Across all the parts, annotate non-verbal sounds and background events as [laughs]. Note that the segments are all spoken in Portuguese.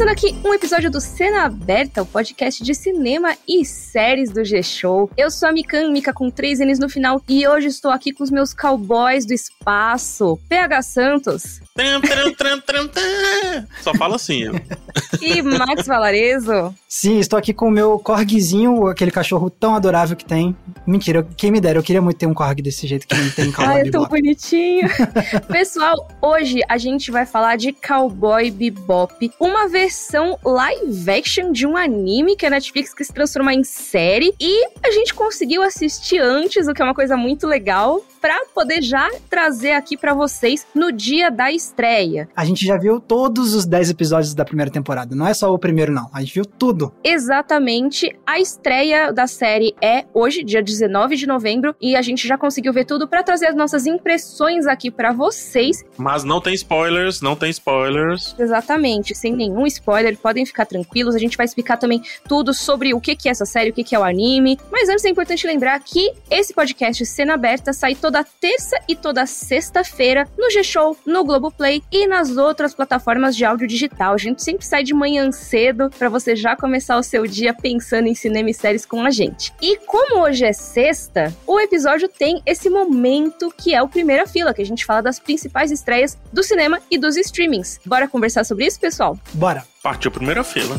Começando aqui um episódio do Cena Aberta, o podcast de cinema e séries do G-Show. Eu sou a Mikan, Mika com três N's no final, e hoje estou aqui com os meus cowboys do espaço, PH Santos. Só fala assim. Eu. [laughs] E Max Valarezo. Sim, estou aqui com o meu corguizinho, aquele cachorro tão adorável que tem. Mentira, quem me dera, eu queria muito ter um corg desse jeito que não tem [laughs] em Ai, é tão bonitinho. [laughs] Pessoal, hoje a gente vai falar de Cowboy Bebop, uma versão live action de um anime que a Netflix quis transformar em série e a gente conseguiu assistir antes, o que é uma coisa muito legal, para poder já trazer aqui para vocês no dia da estreia. A gente já viu todos os 10 episódios da primeira temporada, não é só o primeiro não, a gente viu tudo. Exatamente. A estreia da série é hoje, dia 19 de novembro, e a gente já conseguiu ver tudo para trazer as nossas impressões aqui para vocês. Mas não tem spoilers, não tem spoilers. Exatamente, sem nenhum spoiler, podem ficar tranquilos. A gente vai explicar também tudo sobre o que é essa série, o que é o anime. Mas antes é importante lembrar que esse podcast Cena Aberta sai toda terça e toda sexta-feira no G-Show, no Globoplay e nas outras plataformas de áudio digital. A gente sempre sai de manhã cedo para você já começar o seu dia pensando em cinema e séries com a gente. E como hoje é sexta, o episódio tem esse momento que é o Primeira Fila, que a gente fala das principais estreias do cinema e dos streamings. Bora conversar sobre isso, pessoal? Bora! Partiu Primeira Fila.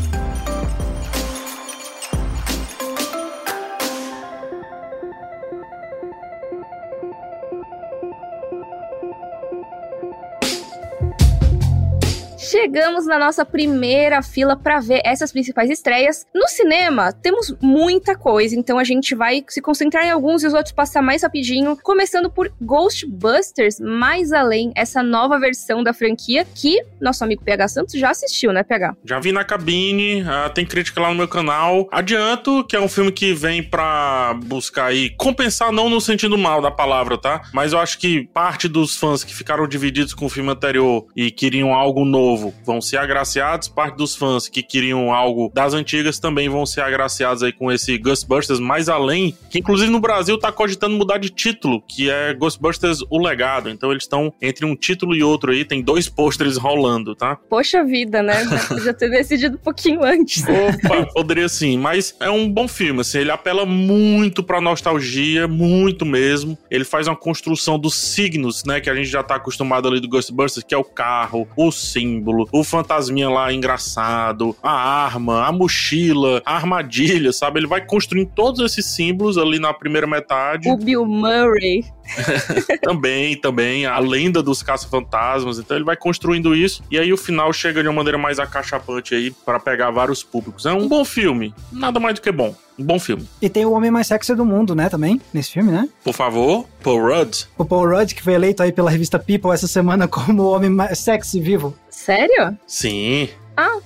Chegamos na nossa primeira fila para ver essas principais estreias. No cinema, temos muita coisa, então a gente vai se concentrar em alguns e os outros passar mais rapidinho, começando por Ghostbusters Mais Além, essa nova versão da franquia que nosso amigo PH Santos já assistiu, né, PH? Já vi na cabine, uh, tem crítica lá no meu canal. Adianto que é um filme que vem para buscar aí compensar não no sentido mal da palavra, tá? Mas eu acho que parte dos fãs que ficaram divididos com o filme anterior e queriam algo novo novo vão ser agraciados, parte dos fãs que queriam algo das antigas também vão ser agraciados aí com esse Ghostbusters mais além, que inclusive no Brasil tá cogitando mudar de título, que é Ghostbusters O Legado. Então eles estão entre um título e outro aí, tem dois pôsteres rolando, tá? Poxa vida, né? [laughs] Podia ter decidido um pouquinho antes. Opa, poderia sim, mas é um bom filme, assim, ele apela muito pra nostalgia, muito mesmo. Ele faz uma construção dos signos, né, que a gente já tá acostumado ali do Ghostbusters, que é o carro, o símbolo, símbolo, o fantasminha lá engraçado, a arma, a mochila, a armadilha, sabe? Ele vai construindo todos esses símbolos ali na primeira metade. O Bill Murray. [laughs] também, também, a lenda dos caça-fantasmas. Então ele vai construindo isso e aí o final chega de uma maneira mais acachapante aí para pegar vários públicos. É um bom filme, nada mais do que bom. Um bom filme. E tem o homem mais sexy do mundo, né, também, nesse filme, né? Por favor, Paul Rudd. O Paul Rudd, que foi eleito aí pela revista People essa semana como o homem mais sexy vivo. Sério? Sim. Ah,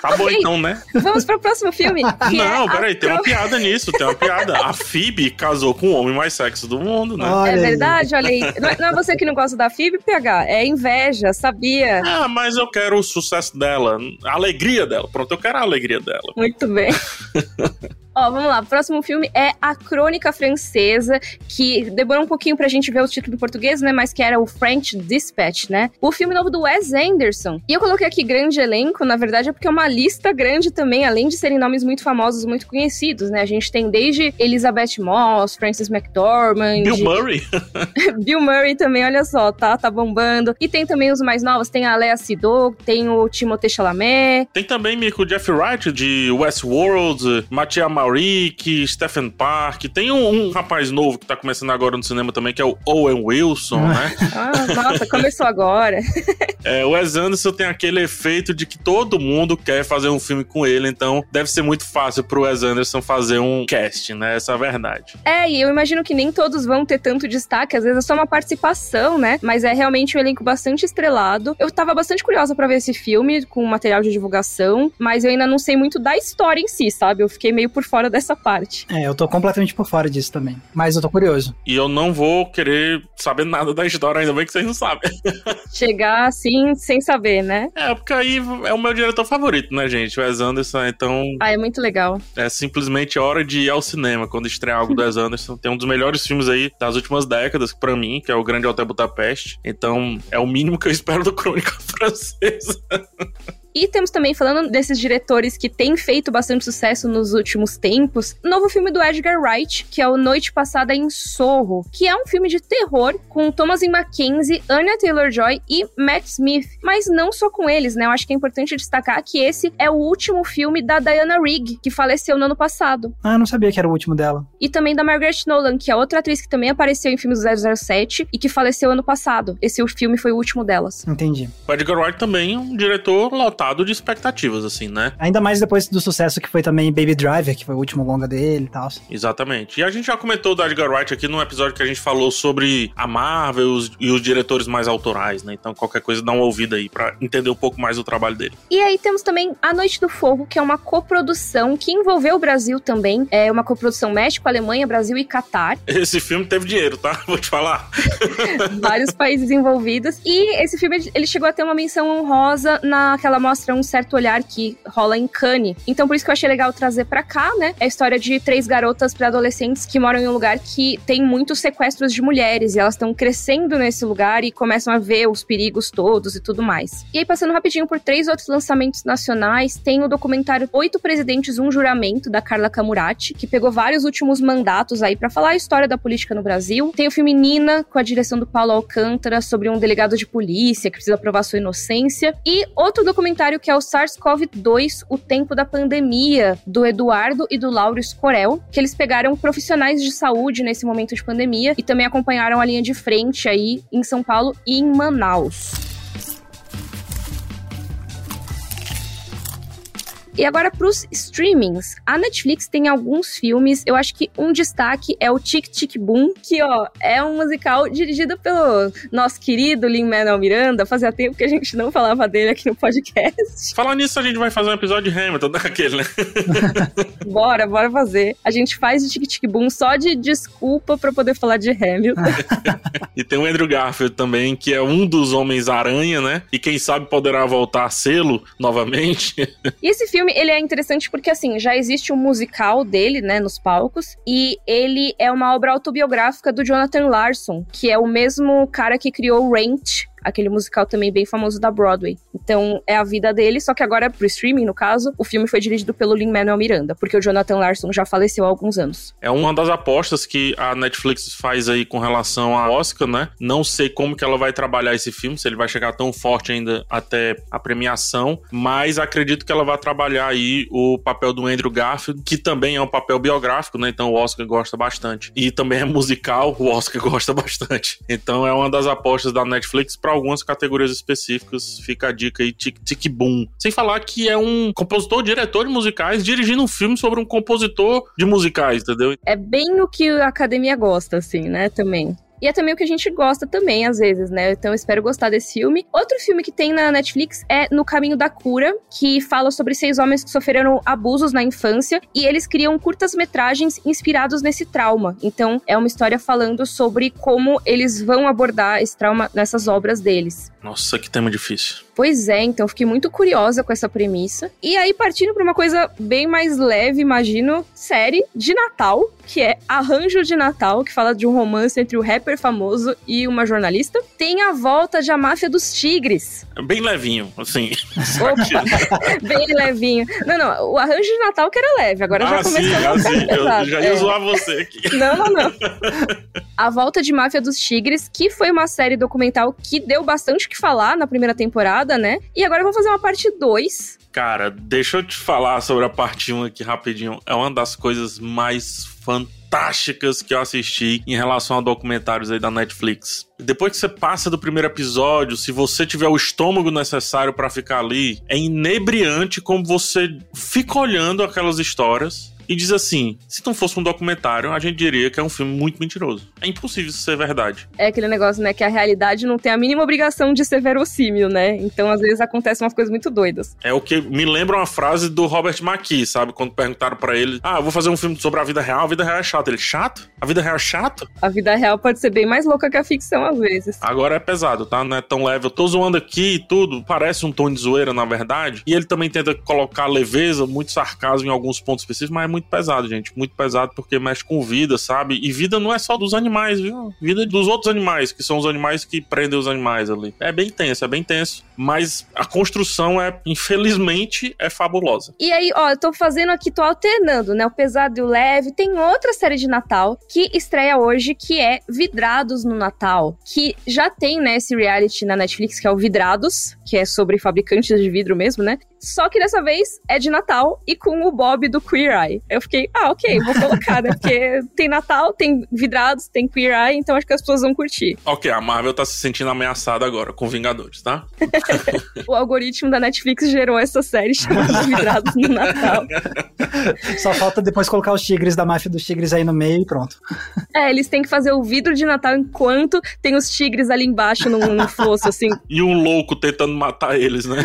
tá bom okay. então, né? Vamos pro próximo filme. Não, é peraí, tem uma piada nisso, tem uma piada. A Phoebe casou com o homem mais sexy do mundo, né? Olha é verdade, olha aí. Não é, não é, você que não gosta da Phoebe, PH? É inveja, sabia? Ah, mas eu quero o sucesso dela, a alegria dela. Pronto, eu quero a alegria dela. Muito bem. [laughs] Ó, vamos lá. O próximo filme é A Crônica Francesa, que demorou um pouquinho pra gente ver o título em português, né? Mas que era o French Dispatch, né? O filme novo do Wes Anderson. E eu coloquei aqui grande elenco, na verdade, é porque é uma lista grande também, além de serem nomes muito famosos, muito conhecidos, né? A gente tem desde Elizabeth Moss, Francis McDormand. Bill Murray. [laughs] [laughs] Bill Murray também, olha só, tá? Tá bombando. E tem também os mais novos, tem a Lea Sidou, tem o Timothée Chalamet. Tem também, Mico, Jeff Wright, de Westworld, Matia Maurick, Stephen Park. Tem um, um, rapaz novo que tá começando agora no cinema também, que é o Owen Wilson, né? [laughs] Ah, nossa, começou agora. [laughs] é, o Wes Anderson tem aquele efeito de que todo mundo quer fazer um filme com ele, então deve ser muito fácil pro Wes Anderson fazer um cast, né? Essa é a verdade. É, e eu imagino que nem todos vão ter tanto destaque, às vezes é só uma participação, né? Mas é realmente um elenco bastante estrelado. Eu tava bastante curiosa para ver esse filme com material de divulgação, mas eu ainda não sei muito da história em si, sabe? Eu fiquei meio por fora dessa parte. É, eu tô completamente por fora disso também. Mas eu tô curioso. E eu não vou querer saber nada da história, ainda bem que vocês não sabem. [laughs] Chegar assim, sem saber, né? É, porque aí é o meu diretor favorito, né, gente? O Wes Anderson, então. Ah, é muito legal. É simplesmente hora de ir ao cinema quando estrear algo do Wes [laughs] Anderson. Tem um dos melhores filmes aí das últimas décadas, para mim, que é o Grande Hotel Budapeste. Então, é o mínimo que eu espero do Crônica [laughs] Francesa. E temos também, falando desses diretores que têm feito bastante sucesso nos últimos tempos, novo filme do Edgar Wright, que é o Noite Passada em Sorro, que é um filme de terror com Thomas Mackenzie, Anya Taylor-Joy e Matt Smith. Mas não só com eles, né? Eu acho que é importante destacar que esse é o último filme da Diana Rigg, que faleceu no ano passado. Ah, eu não sabia que era o último dela. E também da Margaret Nolan, que é outra atriz que também apareceu em filmes do 007 e que faleceu ano passado. Esse filme foi o último delas. Entendi. O Edgar Wright também é um diretor lotado de expectativas, assim, né? Ainda mais depois do sucesso que foi também Baby Driver, que foi o último longa dele e tal. Exatamente. E a gente já comentou do Edgar Wright aqui num episódio que a gente falou sobre a Marvel os, e os diretores mais autorais, né? Então qualquer coisa dá uma ouvida aí pra entender um pouco mais o trabalho dele. E aí temos também A Noite do Fogo, que é uma coprodução que envolveu o Brasil também. É uma coprodução México, Alemanha, Brasil e Catar. [laughs] Esse filme teve dinheiro, tá? Vou te falar. Vários países envolvidos. E esse filme, ele chegou a ter uma menção honrosa naquela mostra Um Certo Olhar que rola em Cannes. Então por isso que eu achei legal trazer pra cá, né? É a história de três garotas pré-adolescentes que moram em um lugar que tem muitos sequestros de mulheres. E elas estão crescendo nesse lugar e começam a ver os perigos todos e tudo mais. E aí, passando rapidinho por três outros lançamentos nacionais, tem o documentário Oito Presidentes, Um Juramento, da Carla Camurati, que pegou vários últimos mandatos aí para falar a história da política no Brasil. Tem o filme Nina, com a direção do Paulo Alcântara, sobre um delegado de polícia que precisa provar sua inocência. E outro documentário que é o SARS-CoV-2, O Tempo da Pandemia, do Eduardo e do Lauro Escorel, que eles pegaram profissionais de saúde nesse momento de pandemia e também acompanharam a linha de frente aí em São Paulo e em Manaus. E agora pros streamings. A Netflix tem alguns filmes, eu acho que um destaque é o Tic Tic Boom, que ó, é um musical dirigido pelo nosso querido Lin-Manuel Miranda. Fazia tempo que a gente não falava dele aqui no podcast. [laughs] Falar nisso, a gente vai fazer um episódio de Hamilton, daquele, né? [laughs] bora, bora fazer. A gente faz o Tic Tic Boom só de desculpa para poder falar de Hamilton. [laughs] e tem o Andrew Garfield também, que é um dos Homens-Aranha, né? E quem sabe poderá voltar a sê-lo novamente. e esse filme filme, ele é interessante porque, assim, já existe um musical dele, né, nos palcos, e ele é uma obra autobiográfica do Jonathan Larson, que é o mesmo cara que criou Rent, aquele musical também bem famoso da Broadway. Então, é a vida dele, só que agora pro streaming, no caso, o filme foi dirigido pelo Lin-Manuel Miranda, porque o Jonathan Larson já faleceu há alguns anos. É uma das apostas que a Netflix faz aí com relação a Oscar, né? Não sei como que ela vai trabalhar esse filme, se ele vai chegar tão forte ainda até a premiação, mas acredito que ela vai trabalhar aí o papel do Andrew Garfield, que também é um papel biográfico, né? Então o Oscar gosta bastante. E também é musical, o Oscar [laughs] gosta bastante. Então é uma das apostas da Netflix para algumas categorias específicas. Fica a dica aí, Tic Tic Boom. Sem falar que é um compositor, diretor de musicais, dirigindo um filme sobre um compositor de musicais, entendeu? É bem o que a academia gosta, assim, né? Também. E é também o que a gente gosta também, às vezes, né? Então eu espero gostar desse filme. Outro filme que tem na Netflix é No Caminho da Cura, que fala sobre seis homens que sofreram abusos na infância e eles criam curtas-metragens inspirados nesse trauma. Então é uma história falando sobre como eles vão abordar esse trauma nessas obras deles. Nossa, que tema difícil. Pois é, então fiquei muito curiosa com essa premissa. E aí, partindo para uma coisa bem mais leve, imagino, série de Natal, que é Arranjo de Natal, que fala de um romance entre o rapper famoso e uma jornalista. Tem a volta de A Máfia dos Tigres. Bem levinho, assim. Opa, [laughs] bem levinho. Não, não, o Arranjo de Natal que era leve, agora ah, já começou sim, a assim, Eu já ia é. zoar você aqui. Não, não, não. [laughs] A volta de Máfia dos Tigres, que foi uma série documental que deu bastante o que falar na primeira temporada temporada, né? E agora vamos fazer uma parte 2. Cara, deixa eu te falar sobre a parte 1 aqui rapidinho. É uma das coisas mais fantásticas que eu assisti em relação a documentários aí da Netflix. Depois que você passa do primeiro episódio, se você tiver o estômago necessário para ficar ali, é inebriante como você fica olhando aquelas histórias e diz assim: se não fosse um documentário, a gente diria que é um filme muito mentiroso. É impossível isso ser verdade. É aquele negócio, né, que a realidade não tem a mínima obrigação de ser verossímil, né? Então, às vezes, acontecem umas coisas muito doidas. É o que me lembra uma frase do Robert McKee, sabe? Quando perguntaram para ele: ah, eu vou fazer um filme sobre a vida real, a vida real é chata. Ele, chato? A vida real é chato? A vida real pode ser bem mais louca que a ficção, às vezes. Agora é pesado, tá? Não é tão leve. Eu tô zoando aqui e tudo, parece um tom de zoeira, na verdade. E ele também tenta colocar leveza, muito sarcasmo em alguns pontos específicos, mas é muito pesado, gente. Muito pesado porque mexe com vida, sabe? E vida não é só dos animais, viu? Vida dos outros animais, que são os animais que prendem os animais ali. É bem tenso, é bem tenso. Mas a construção é, infelizmente, é fabulosa. E aí, ó, eu tô fazendo aqui, tô alternando, né? O pesado e o leve. Tem outra série de Natal que estreia hoje, que é Vidrados no Natal. Que já tem, né, esse reality na Netflix, que é o Vidrados, que é sobre fabricantes de vidro mesmo, né? Só que dessa vez é de Natal e com o Bob do Queer Eye. Eu fiquei, ah, ok, vou colocar, né? Porque [laughs] tem Natal, tem vidrados, tem Queer Eye, então acho que as pessoas vão curtir. Ok, a Marvel tá se sentindo ameaçada agora com Vingadores, tá? [laughs] o algoritmo da Netflix gerou essa série chamada [laughs] Vidrados no Natal. Só falta depois colocar os tigres da máfia dos tigres aí no meio e pronto. É, eles têm que fazer o vidro de Natal enquanto tem os tigres ali embaixo no, no fosso, assim. E um louco tentando matar eles, né?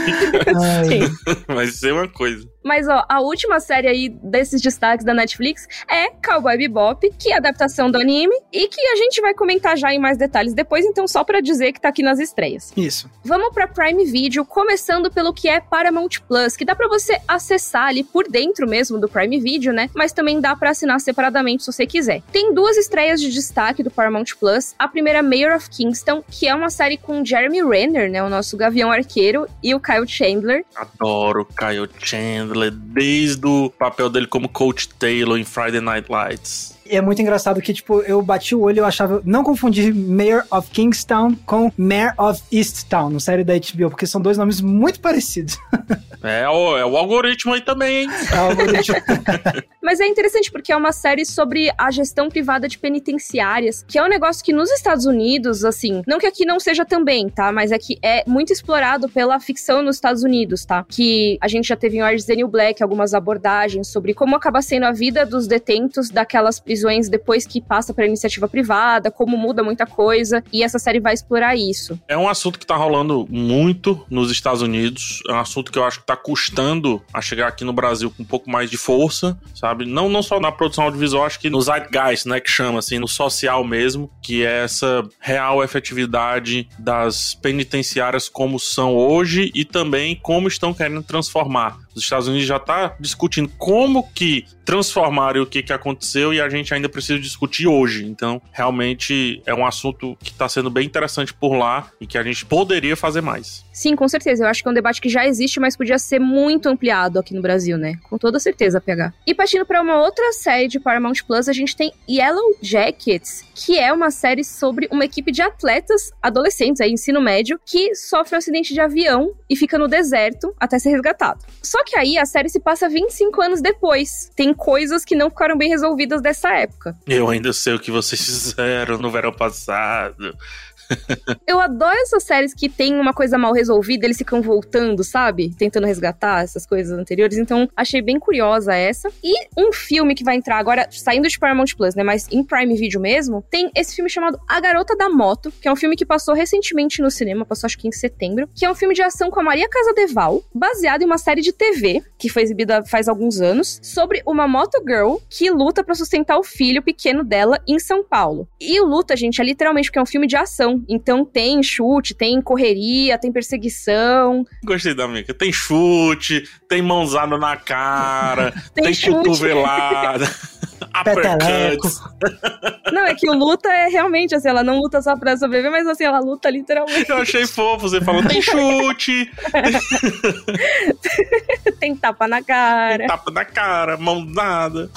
Sim. [laughs] Vai ser uma coisa. Mas, ó, a última série aí desses destaques da Netflix é Cowboy Bebop, que é adaptação do anime e que a gente vai comentar já em mais detalhes depois, então só para dizer que tá aqui nas estreias. Isso. Vamos para Prime Video, começando pelo que é Paramount Plus, que dá para você acessar ali por dentro mesmo do Prime Video, né? Mas também dá para assinar separadamente se você quiser. Tem duas estreias de destaque do Paramount Plus. A primeira, Mayor of Kingston, que é uma série com Jeremy Renner, né, o nosso Gavião Arqueiro, e o Kyle Chandler. Adoro o Kyle Chandler desde o papel dele como Coach Taylor em Friday Night Lights. E é muito engraçado que, tipo, eu bati o olho e eu achava. Não confundir Mayor of Kingstown com Mayor of Easttown, no série da HBO, porque são dois nomes muito parecidos. [laughs] É o, é o algoritmo aí também, hein? É o algoritmo. [laughs] Mas é interessante porque é uma série sobre a gestão privada de penitenciárias, que é um negócio que nos Estados Unidos, assim, não que aqui não seja também, tá? Mas é que é muito explorado pela ficção nos Estados Unidos, tá? Que a gente já teve em Orange is the New Black algumas abordagens sobre como acaba sendo a vida dos detentos daquelas prisões prisões depois que passa para iniciativa privada, como muda muita coisa, e essa série vai explorar isso. É um assunto que tá rolando muito nos Estados Unidos, é um assunto que eu acho que tá custando a chegar aqui no Brasil com um pouco mais de força, sabe? Não, não só na produção audiovisual, acho que no zeitgeist, né, que chama assim, no social mesmo, que é essa real efetividade das penitenciárias como são hoje e também como estão querendo transformar os Estados Unidos já está discutindo como que transformaram o que, que aconteceu e a gente ainda precisa discutir hoje. Então, realmente é um assunto que está sendo bem interessante por lá e que a gente poderia fazer mais. Sim, com certeza. Eu acho que é um debate que já existe, mas podia ser muito ampliado aqui no Brasil, né? Com toda certeza, pegar. E partindo para uma outra série de Paramount Plus, a gente tem Yellow Jackets, que é uma série sobre uma equipe de atletas adolescentes, aí, ensino médio, que sofre um acidente de avião e fica no deserto até ser resgatado. Só que aí a série se passa 25 anos depois. Tem coisas que não ficaram bem resolvidas dessa época. Eu ainda sei o que vocês [laughs] fizeram no verão passado. [laughs] eu adoro essas séries que tem uma coisa mal resolvida, eles ficam voltando, sabe? Tentando resgatar essas coisas anteriores. Então, achei bem curiosa essa. E um filme que vai entrar agora, saindo de Paramount Plus, né? Mas em Prime Video mesmo, tem esse filme chamado A Garota da Moto, que é um filme que passou recentemente no cinema, passou acho que em setembro, que é um filme de ação com a Maria Casadeval, baseado em uma série de TV que foi exibida faz alguns anos, sobre uma moto girl que luta para sustentar o filho pequeno dela em São Paulo. E o luta, gente, é literalmente porque é um filme de ação. Então tem chute, tem correria, tem perseguição. Gostei da Mica. Tem chute, tem mãozada na cara, [laughs] tem, tem cotovelada. [laughs] [laughs] Não, é que o luta é realmente assim, ela não luta só pra sobreviver, mas assim, ela luta literalmente. Eu achei fofo, você falou, tem chute. tem tapa na cara. Tem tapa na cara, mão dada.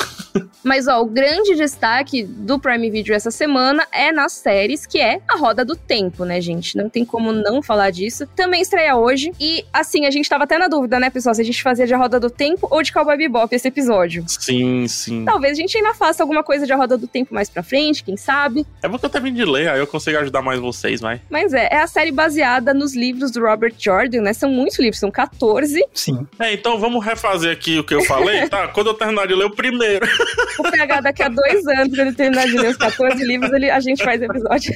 Mas, ó, o grande destaque do Prime Video essa semana é nas séries, que é a Roda do Tempo, né, gente? Não tem como não falar disso. Também estreia hoje. E, assim, a gente tava até na dúvida, né, pessoal, se a gente fazia de Roda do Tempo ou de Cowboy Bebop esse episódio. Sim, sim. Talvez a gente ainda faça alguma coisa de A Roda do Tempo mais pra frente, quem sabe. É porque eu termino de ler, aí eu consigo ajudar mais vocês, vai. Mas é, é a série baseada nos livros do Robert Jordan, né? São muitos livros, são 14. Sim. É, então vamos refazer aqui o que eu falei, tá? Quando eu terminar de ler o primeiro. O PH daqui a dois anos, ele terminar de ler os 14 livros, ele, a gente faz episódio.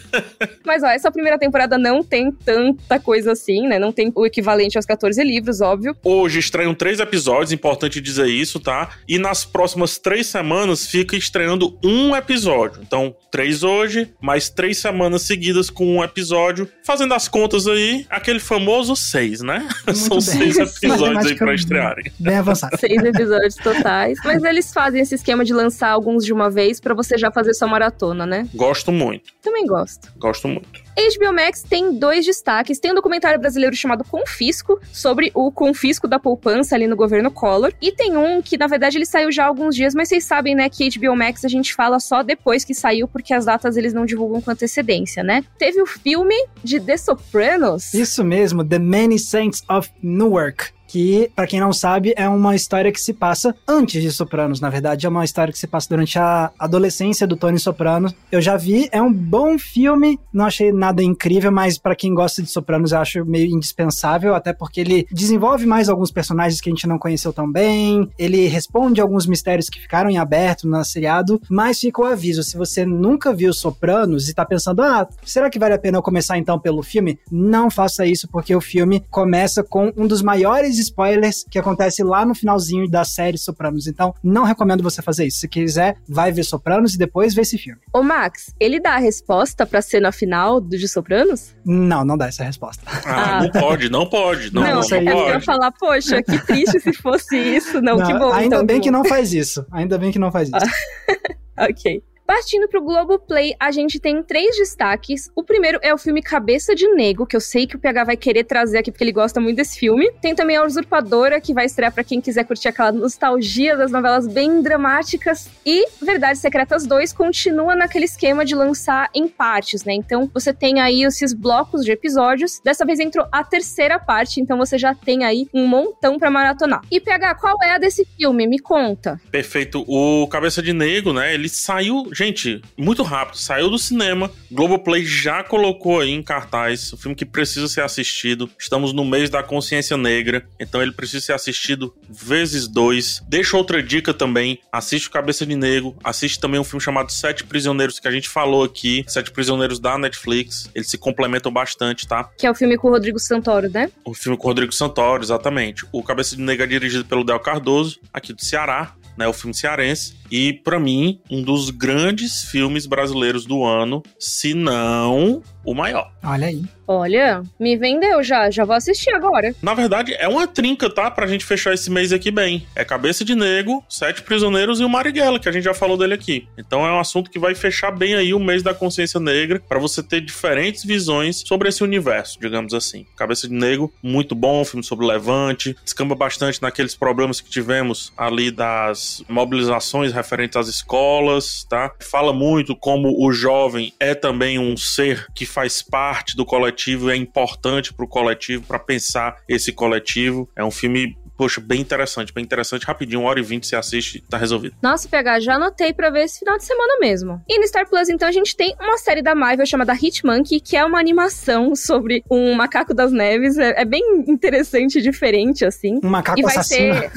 [laughs] Mas ó, essa primeira temporada não tem tanta coisa assim, né? Não tem o equivalente aos 14 livros, óbvio. Hoje estreiam três episódios, importante dizer isso, tá? E nas próximas três semanas fica estreando um episódio. Então, três hoje, mais três semanas seguidas com um episódio. Fazendo as contas aí, aquele famoso seis, né? [laughs] São bem. seis episódios aí pra estrearem. Bem avançado. Seis episódios totais. Mas eles fazem esse esquema de lançar alguns de uma vez pra você já fazer sua maratona, né? Gosto muito, Também gosto. gosto muito. HBO Max tem dois destaques. Tem um documentário brasileiro chamado Confisco, sobre o confisco da poupança ali no governo Collor. E tem um que, na verdade, ele saiu já há alguns dias, mas vocês sabem, né, que HBO Max a gente fala só depois que saiu, porque as datas eles não divulgam com antecedência, né? Teve o filme de The Sopranos. Isso mesmo, The Many Saints of Newark. Que, pra quem não sabe, é uma história que se passa antes de Sopranos. Na verdade, é uma história que se passa durante a adolescência do Tony Soprano. Eu já vi, é um bom filme. Não achei nada incrível, mas pra quem gosta de Sopranos, eu acho meio indispensável. Até porque ele desenvolve mais alguns personagens que a gente não conheceu tão bem. Ele responde alguns mistérios que ficaram em aberto no seriado. Mas fica o aviso: se você nunca viu Sopranos e tá pensando, ah, será que vale a pena eu começar então pelo filme? Não faça isso, porque o filme começa com um dos maiores spoilers que acontece lá no finalzinho da série Sopranos. Então, não recomendo você fazer isso. Se quiser, vai ver Sopranos e depois ver esse filme. Ô, Max, ele dá a resposta pra cena final do de Sopranos? Não, não dá essa resposta. Ah, Ah. não pode, não pode. Não, não, isso aí- é não pra eu pode. falar, poxa, que triste se fosse isso. Não, [laughs] que bom. ainda então, bem que que não faz isso. Ainda bem que não faz isso. [laughs] Ok. Partindo pro Globoplay, a gente tem três destaques. O primeiro é o filme Cabeça de Nego, que eu sei que o PH vai querer trazer aqui porque ele gosta muito desse filme. Tem também a Usurpadora, que vai estrear pra quem quiser curtir aquela nostalgia das novelas bem dramáticas. E Verdades Secretas 2 continua naquele esquema de lançar em partes, né? Então você tem aí esses blocos de episódios. Dessa vez entrou a terceira parte, então você já tem aí um montão pra maratonar. E PH, qual é a desse filme? Me conta. Perfeito. O Cabeça de Negro, né? Ele saiu, gente, muito rápido. Saiu do cinema. Globoplay já colocou aí em cartaz. Um filme que precisa ser assistido. Estamos no mês da consciência negra. Então ele precisa ser assistido vezes dois. Deixa outra dica também. Assiste o Cabeça de Negro. Assiste também um filme chamado Sete Prisioneiros, que a gente falou aqui. Sete Prisioneiros da Netflix. Eles se complementam bastante, tá? Que é o filme com o Rodrigo Santoro, né? O filme com o Rodrigo Santoro, exatamente. O Cabeça de Negro é dirigido pelo Del Cardoso, aqui do Ceará, né? O filme cearense. E, pra mim, um dos grandes filmes brasileiros do ano, se não o maior. Olha aí. Olha, me vendeu já, já vou assistir agora. Na verdade, é uma trinca, tá? Pra gente fechar esse mês aqui bem. É Cabeça de Negro, Sete Prisioneiros e o Marighella, que a gente já falou dele aqui. Então é um assunto que vai fechar bem aí o mês da consciência negra, pra você ter diferentes visões sobre esse universo, digamos assim. Cabeça de Negro, muito bom, filme sobre o Levante, descamba bastante naqueles problemas que tivemos ali das mobilizações referentes às escolas, tá? Fala muito como o jovem é também um ser que faz parte do coletivo, é importante pro coletivo, para pensar esse coletivo. É um filme, poxa, bem interessante, bem interessante, rapidinho, uma hora e vinte você assiste, tá resolvido. Nossa, PH, já anotei pra ver esse final de semana mesmo. E no Star Plus, então, a gente tem uma série da Marvel chamada Hitmonkey, que é uma animação [laughs] sobre um macaco das neves. É, é bem interessante e diferente, assim. Um macaco E vai assassino. ser.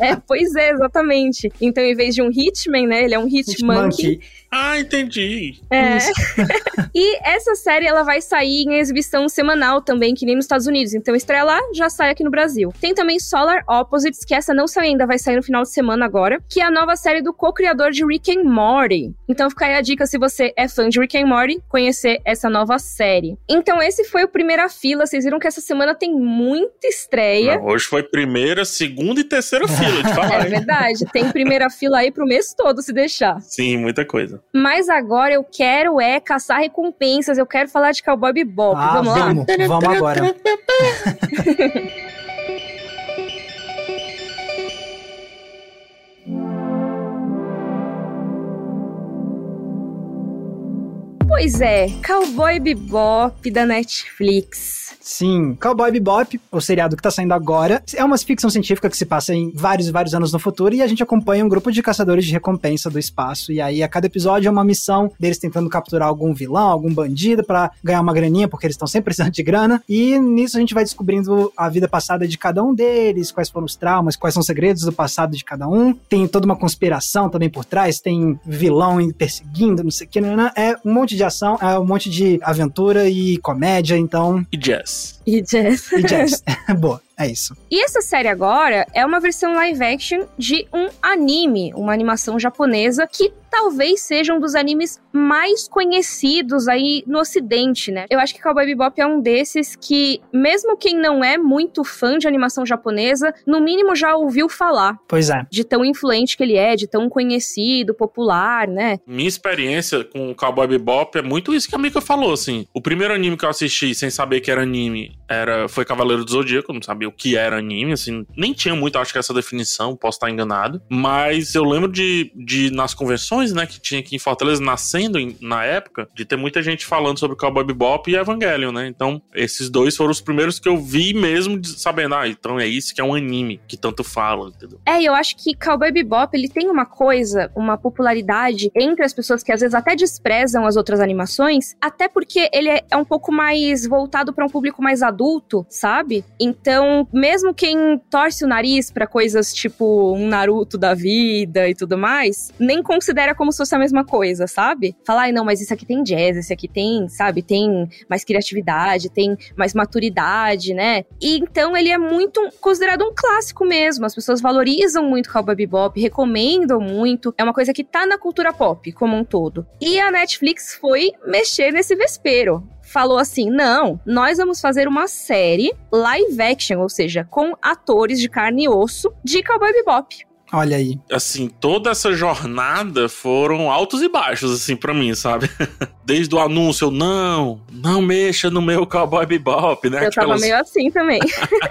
É, pois é, exatamente. Então, em vez de um Hitman, né? Ele é um Hitmonkey. Hitmonkey. Ah, entendi. É. [laughs] E essa série ela vai sair em exibição semanal também, que nem nos Estados Unidos. Então estreia lá, já sai aqui no Brasil. Tem também Solar Opposites, que essa não saiu ainda, vai sair no final de semana agora, que é a nova série do co-criador de Rick and Morty. Então fica aí a dica se você é fã de Rick and Morty, conhecer essa nova série. Então esse foi o Primeira Fila. Vocês viram que essa semana tem muita estreia. Não, hoje foi primeira, segunda e terceira fila, de [laughs] É falar. hein? verdade, tem primeira fila aí pro mês todo, se deixar. Sim, muita coisa. Mas agora eu quero é caçar recompensas, eu quero falar de Cowboy Bebop. Ah, Vamos lá? vamos, vamos agora. [laughs] Pois é, Cowboy Bebop da Netflix. Sim, Cowboy Bebop, o seriado que tá saindo agora, é uma ficção científica que se passa em vários e vários anos no futuro e a gente acompanha um grupo de caçadores de recompensa do espaço. E aí, a cada episódio é uma missão deles tentando capturar algum vilão, algum bandido para ganhar uma graninha, porque eles estão sempre [laughs] precisando de grana. E nisso a gente vai descobrindo a vida passada de cada um deles, quais foram os traumas, quais são os segredos do passado de cada um. Tem toda uma conspiração também por trás, tem vilão perseguindo, não sei o que, é um monte de ação, é um monte de aventura e comédia, então. E jazz. E jazz. E jazz. [laughs] [laughs] Boa. É isso. E essa série agora é uma versão live action de um anime, uma animação japonesa que talvez seja um dos animes mais conhecidos aí no ocidente, né? Eu acho que Cowboy Bebop é um desses que, mesmo quem não é muito fã de animação japonesa, no mínimo já ouviu falar. Pois é. De tão influente que ele é, de tão conhecido, popular, né? Minha experiência com Cowboy Bebop é muito isso que a Mika falou, assim. O primeiro anime que eu assisti sem saber que era anime era foi Cavaleiro do Zodíaco, não sabia o que era anime, assim, nem tinha muito, acho que essa definição, posso estar enganado, mas eu lembro de, de nas convenções, né, que tinha aqui em Fortaleza, nascendo em, na época, de ter muita gente falando sobre Cowboy Bebop e Evangelion, né, então esses dois foram os primeiros que eu vi mesmo sabendo, ah, então é isso que é um anime, que tanto fala, entendeu? É, eu acho que Cowboy Bebop, ele tem uma coisa, uma popularidade entre as pessoas que às vezes até desprezam as outras animações, até porque ele é, é um pouco mais voltado para um público mais adulto, sabe? Então, mesmo quem torce o nariz para coisas tipo um Naruto da vida e tudo mais, nem considera como se fosse a mesma coisa, sabe? Falar, não, mas isso aqui tem jazz, esse aqui tem, sabe, tem mais criatividade, tem mais maturidade, né? E então ele é muito considerado um clássico mesmo. As pessoas valorizam muito Cowboy Bebop, recomendam muito. É uma coisa que tá na cultura pop como um todo. E a Netflix foi mexer nesse vespeiro falou assim: não, nós vamos fazer uma série live action, ou seja, com atores de carne e osso de Cowboy Bebop. Olha aí. Assim, toda essa jornada foram altos e baixos, assim, para mim, sabe? [laughs] Desde o anúncio, eu, não, não mexa no meu Cowboy Bebop, né? Eu tipo, tava meio assim também.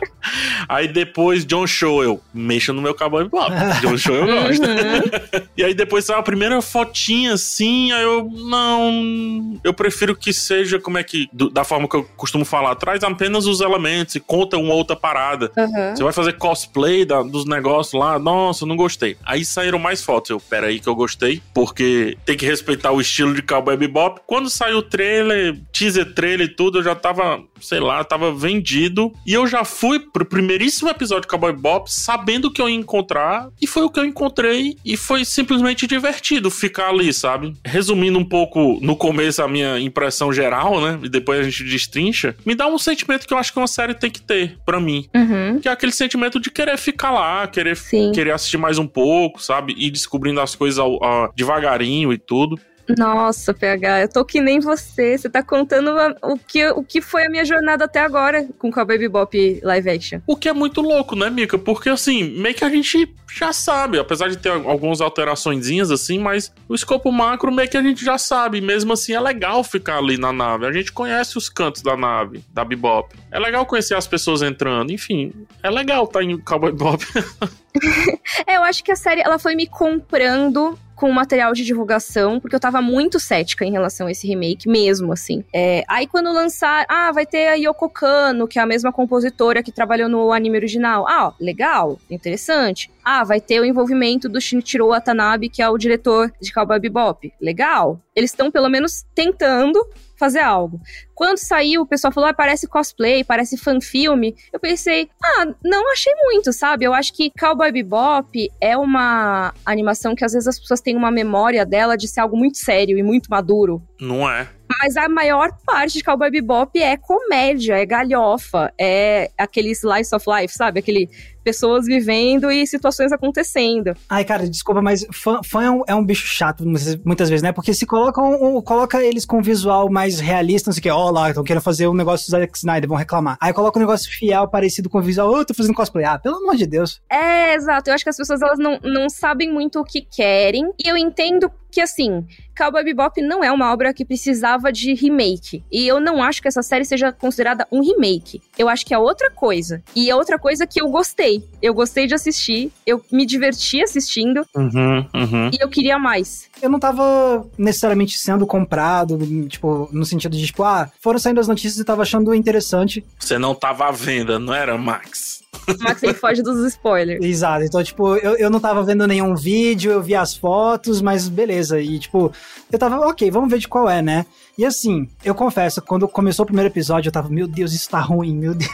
[laughs] aí depois, John Show, eu, mexa no meu Cowboy Bebop. John Show eu gosto. Uhum. [laughs] e aí depois saiu a primeira fotinha, assim, aí eu, não, eu prefiro que seja, como é que, do, da forma que eu costumo falar, traz apenas os elementos e conta uma outra parada. Uhum. Você vai fazer cosplay da, dos negócios lá, nossa, não gostei. Aí saíram mais fotos. Eu, pera aí que eu gostei, porque tem que respeitar o estilo de Cowboy Bebop. Quando saiu o trailer, teaser trailer e tudo, eu já tava, sei lá, tava vendido. E eu já fui pro primeiríssimo episódio de Cowboy Bebop sabendo o que eu ia encontrar. E foi o que eu encontrei. E foi simplesmente divertido ficar ali, sabe? Resumindo um pouco no começo a minha impressão geral, né? E depois a gente destrincha. Me dá um sentimento que eu acho que uma série tem que ter, para mim. Uhum. Que é aquele sentimento de querer ficar lá, querer, querer assistir mais um pouco, sabe? E descobrindo as coisas ao, ao, devagarinho e tudo. Nossa, PH, eu tô que nem você. Você tá contando o que, o que foi a minha jornada até agora com o Cowboy Bebop live action. O que é muito louco, né, Mika? Porque, assim, meio que a gente já sabe, apesar de ter algumas alteraçõezinhas, assim, mas o escopo macro meio que a gente já sabe. Mesmo assim, é legal ficar ali na nave. A gente conhece os cantos da nave, da Bebop. É legal conhecer as pessoas entrando. Enfim, é legal estar tá em Cowboy Bebop. [laughs] [laughs] é, eu acho que a série, ela foi me comprando com material de divulgação, porque eu tava muito cética em relação a esse remake mesmo, assim. É, aí quando lançar, ah, vai ter a Yoko Kano, que é a mesma compositora que trabalhou no anime original. Ah, ó, legal, interessante. Ah, vai ter o envolvimento do Shinichiro Watanabe, que é o diretor de Cowboy Bebop. Legal. Eles estão pelo menos tentando fazer algo. Quando saiu, o pessoal falou, ah, parece cosplay, parece fanfilme. Eu pensei, ah, não achei muito, sabe? Eu acho que Cowboy Bebop é uma animação que às vezes as pessoas têm uma memória dela de ser algo muito sério e muito maduro. Não é? Mas a maior parte de Cowboy Bebop é comédia, é galhofa, é aquele slice of life, sabe? Aquele pessoas vivendo e situações acontecendo. Ai, cara, desculpa, mas fã, fã é, um, é, um, bicho chato muitas vezes, né? Porque se colocam, coloca eles com um visual mais realista, não sei o que, ó oh, lá, estão querendo fazer um negócio do Zack Snyder, vão reclamar. Aí coloca um negócio fiel, parecido com o visual, oh, tô fazendo cosplay. Ah, pelo amor de Deus. É, exato. Eu acho que as pessoas, elas não, não sabem muito o que querem. E eu entendo que assim, Cowboy Bebop não é uma obra que precisava de remake. E eu não acho que essa série seja considerada um remake. Eu acho que é outra coisa. E é outra coisa que eu gostei. Eu gostei de assistir, eu me diverti assistindo. Uhum, uhum. E eu queria mais. Eu não tava necessariamente sendo comprado, tipo, no sentido de, tipo, ah, foram saindo as notícias e tava achando interessante. Você não tava à venda, não era, Max? Max ele foge dos spoilers. Exato. Então, tipo, eu, eu não tava vendo nenhum vídeo, eu vi as fotos, mas beleza. E, tipo, eu tava, ok, vamos ver de qual é, né? E assim, eu confesso, quando começou o primeiro episódio, eu tava, meu Deus, isso tá ruim, meu Deus.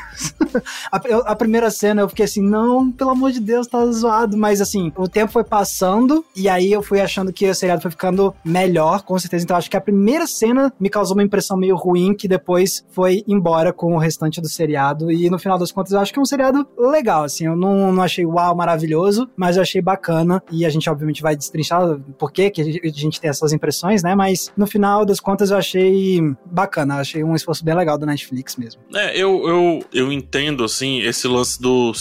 [laughs] a, eu, a, primeira cena eu fiquei assim, não, pelo amor de Deus, tá zoado. Mas assim, o tempo foi passando e aí eu fui achando que o seriado foi ficando melhor, com certeza. Então acho que a primeira cena me causou uma impressão meio ruim, que depois foi embora com o restante do seriado. E no final das contas, eu acho que é um seriado legal, assim. Eu não, não achei uau, maravilhoso, mas eu achei bacana. E a gente, obviamente, vai destrinchar por que a gente tem essas impressões, né? Mas no final das contas, eu achei bacana. Achei um esforço bem legal do Netflix mesmo. É, eu, eu, eu entendo, assim, esse lance do.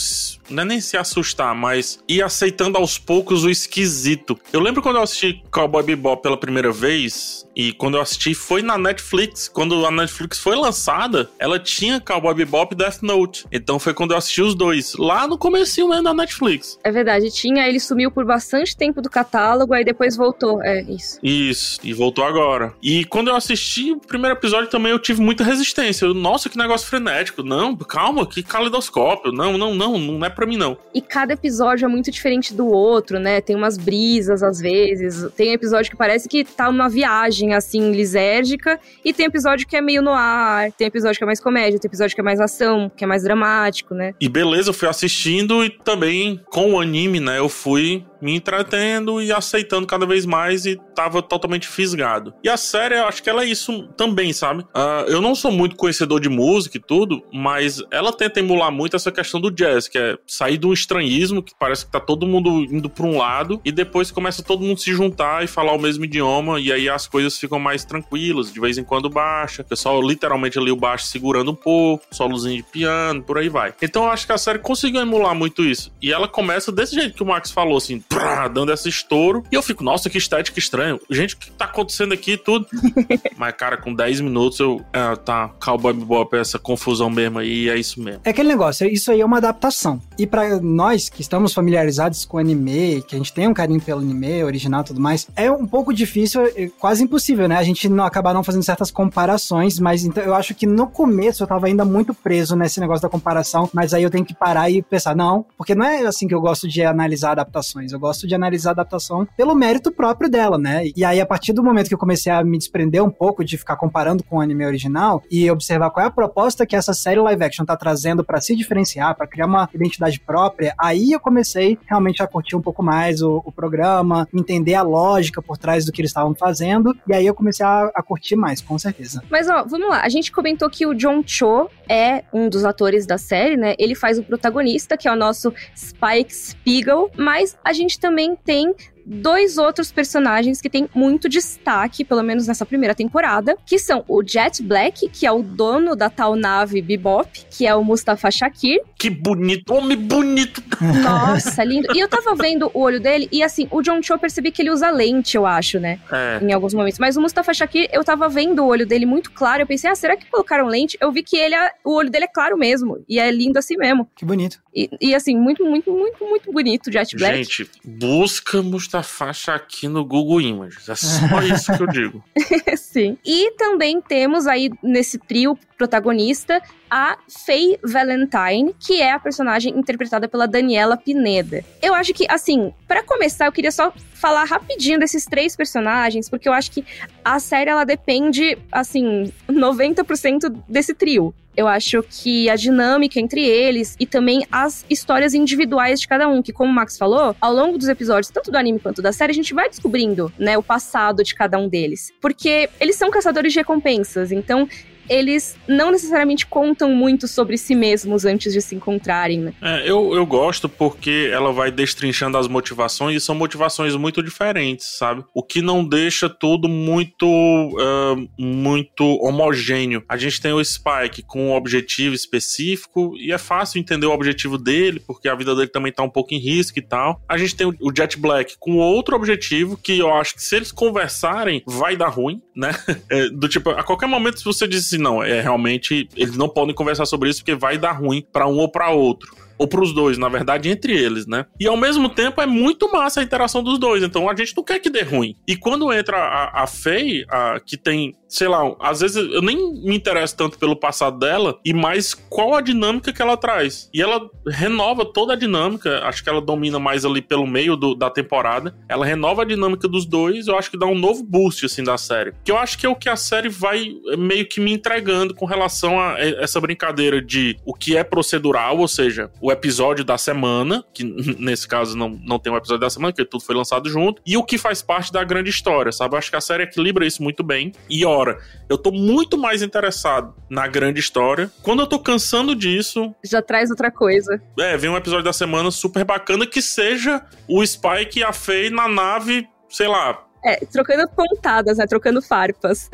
Não é nem se assustar, mas ir aceitando aos poucos o esquisito. Eu lembro quando eu assisti Cowboy Bebop pela primeira vez, e quando eu assisti foi na Netflix. Quando a Netflix foi lançada, ela tinha Cowboy Bebop e Death Note. Então foi quando eu assisti os dois, lá no comecinho mesmo da Netflix. É verdade, tinha, ele sumiu por bastante tempo do catálogo, aí depois voltou, é isso. Isso, e voltou agora. E quando eu assisti o primeiro episódio também eu tive muita resistência. Eu, Nossa, que negócio frenético. Não, calma, que calidoscópio. Não, não, não, não é pra mim não. E cada episódio é muito diferente do outro, né? Tem umas brisas às vezes. Tem episódio que parece que tá uma viagem assim lisérgica e tem episódio que é meio no ar, tem episódio que é mais comédia, tem episódio que é mais ação, que é mais dramático, né? E beleza, eu fui assistindo e também com o anime, né? Eu fui me entretendo e aceitando cada vez mais e tava totalmente fisgado. E a série, eu acho que ela é isso também, sabe? Uh, eu não sou muito conhecedor de música e tudo, mas ela tenta emular muito essa questão do jazz, que é sair do estranhismo, que parece que tá todo mundo indo pra um lado, e depois começa todo mundo se juntar e falar o mesmo idioma, e aí as coisas ficam mais tranquilas, de vez em quando baixa, o pessoal literalmente ali o baixo segurando um pouco, solozinho de piano, por aí vai. Então eu acho que a série conseguiu emular muito isso. E ela começa desse jeito que o Max falou, assim, prá, dando esse estouro. E eu fico, nossa, que estética estranha. Gente, o que tá acontecendo aqui e tudo? [laughs] Mas, cara, com 10 minutos eu. É, tá, Cowboy Bebop, essa confusão mesmo aí, é isso mesmo. É aquele negócio, isso aí é uma adaptação. E para nós que estamos familiarizados com anime, que a gente tem um carinho pelo anime original e tudo mais, é um pouco difícil, é quase impossível, né? A gente não acabar não fazendo certas comparações, mas então eu acho que no começo eu tava ainda muito preso nesse negócio da comparação, mas aí eu tenho que parar e pensar, não, porque não é assim que eu gosto de analisar adaptações. Eu gosto de analisar a adaptação pelo mérito próprio dela, né? E aí, a partir do momento que eu comecei a me desprender um pouco de ficar comparando com o anime original e observar qual é a proposta que essa série live action tá trazendo para se diferenciar, para criar uma identidade própria, aí eu comecei realmente a curtir um pouco mais o, o, programa, entender a lógica por trás do que eles estavam fazendo, e aí eu comecei a, a curtir mais, com certeza. Mas ó, vamos lá, a gente comentou que o John Cho é um dos atores da série, né? Ele faz o protagonista, que é o nosso Spike Spiegel, mas a gente também tem dois outros personagens que têm muito destaque, pelo menos nessa primeira temporada, que são o Jet Black, que é o dono da tal nave Bebop, que é o Mustafa Shakir. Que bonito, homem bonito! Nossa, lindo. E eu tava vendo o olho dele, e assim, o John Cho eu percebi que ele usa lente, eu acho, né? É. Em alguns momentos. Mas o Mustafa Shakir, eu tava vendo o olho dele muito claro, eu pensei, ah, será que colocaram lente? Eu vi que ele, é, o olho dele é claro mesmo, e é lindo assim mesmo. Que bonito. E, e assim, muito, muito, muito, muito bonito o Jet Black. Gente, busca Mustafa essa faixa aqui no Google Images. É só isso que eu digo. [laughs] Sim. E também temos aí nesse trio protagonista a Faye Valentine, que é a personagem interpretada pela Daniela Pineda. Eu acho que, assim, para começar, eu queria só falar rapidinho desses três personagens, porque eu acho que a série ela depende, assim, 90% desse trio. Eu acho que a dinâmica entre eles e também as histórias individuais de cada um, que como o Max falou, ao longo dos episódios, tanto do anime quanto da série, a gente vai descobrindo, né, o passado de cada um deles. Porque eles são caçadores de recompensas, então eles não necessariamente contam muito sobre si mesmos antes de se encontrarem, né? É, eu, eu gosto porque ela vai destrinchando as motivações e são motivações muito diferentes, sabe? O que não deixa tudo muito, uh, muito homogêneo. A gente tem o Spike com um objetivo específico e é fácil entender o objetivo dele, porque a vida dele também tá um pouco em risco e tal. A gente tem o Jet Black com outro objetivo que eu acho que se eles conversarem vai dar ruim, né? [laughs] É, do tipo, a qualquer momento se você diz assim, não, é realmente eles não podem conversar sobre isso porque vai dar ruim para um ou para outro ou pros dois, na verdade, entre eles, né? E ao mesmo tempo é muito massa a interação dos dois, então a gente não quer que dê ruim. E quando entra a, a Faye, a, que tem sei lá, às vezes eu nem me interesso tanto pelo passado dela e mais qual a dinâmica que ela traz. E ela renova toda a dinâmica, acho que ela domina mais ali pelo meio do, da temporada. Ela renova a dinâmica dos dois, eu acho que dá um novo boost assim da série. Que eu acho que é o que a série vai meio que me entregando com relação a essa brincadeira de o que é procedural, ou seja, o episódio da semana, que [laughs] nesse caso não, não tem o um episódio da semana, porque tudo foi lançado junto, e o que faz parte da grande história, sabe? Eu acho que a série equilibra isso muito bem. E ó, hora. Eu tô muito mais interessado na grande história. Quando eu tô cansando disso. Já traz outra coisa. É, vem um episódio da semana super bacana que seja o Spike e a Faye na nave, sei lá, é, trocando pontadas, né? Trocando farpas.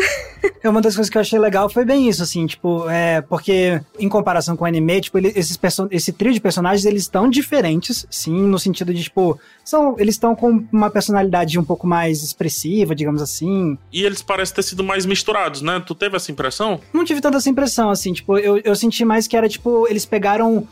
É, uma das coisas que eu achei legal foi bem isso, assim, tipo, é, porque em comparação com o anime, tipo, ele, esses esse trio de personagens, eles estão diferentes, sim, no sentido de, tipo, são, eles estão com uma personalidade um pouco mais expressiva, digamos assim. E eles parecem ter sido mais misturados, né? Tu teve essa impressão? Não tive tanta essa impressão, assim, tipo, eu, eu senti mais que era, tipo, eles pegaram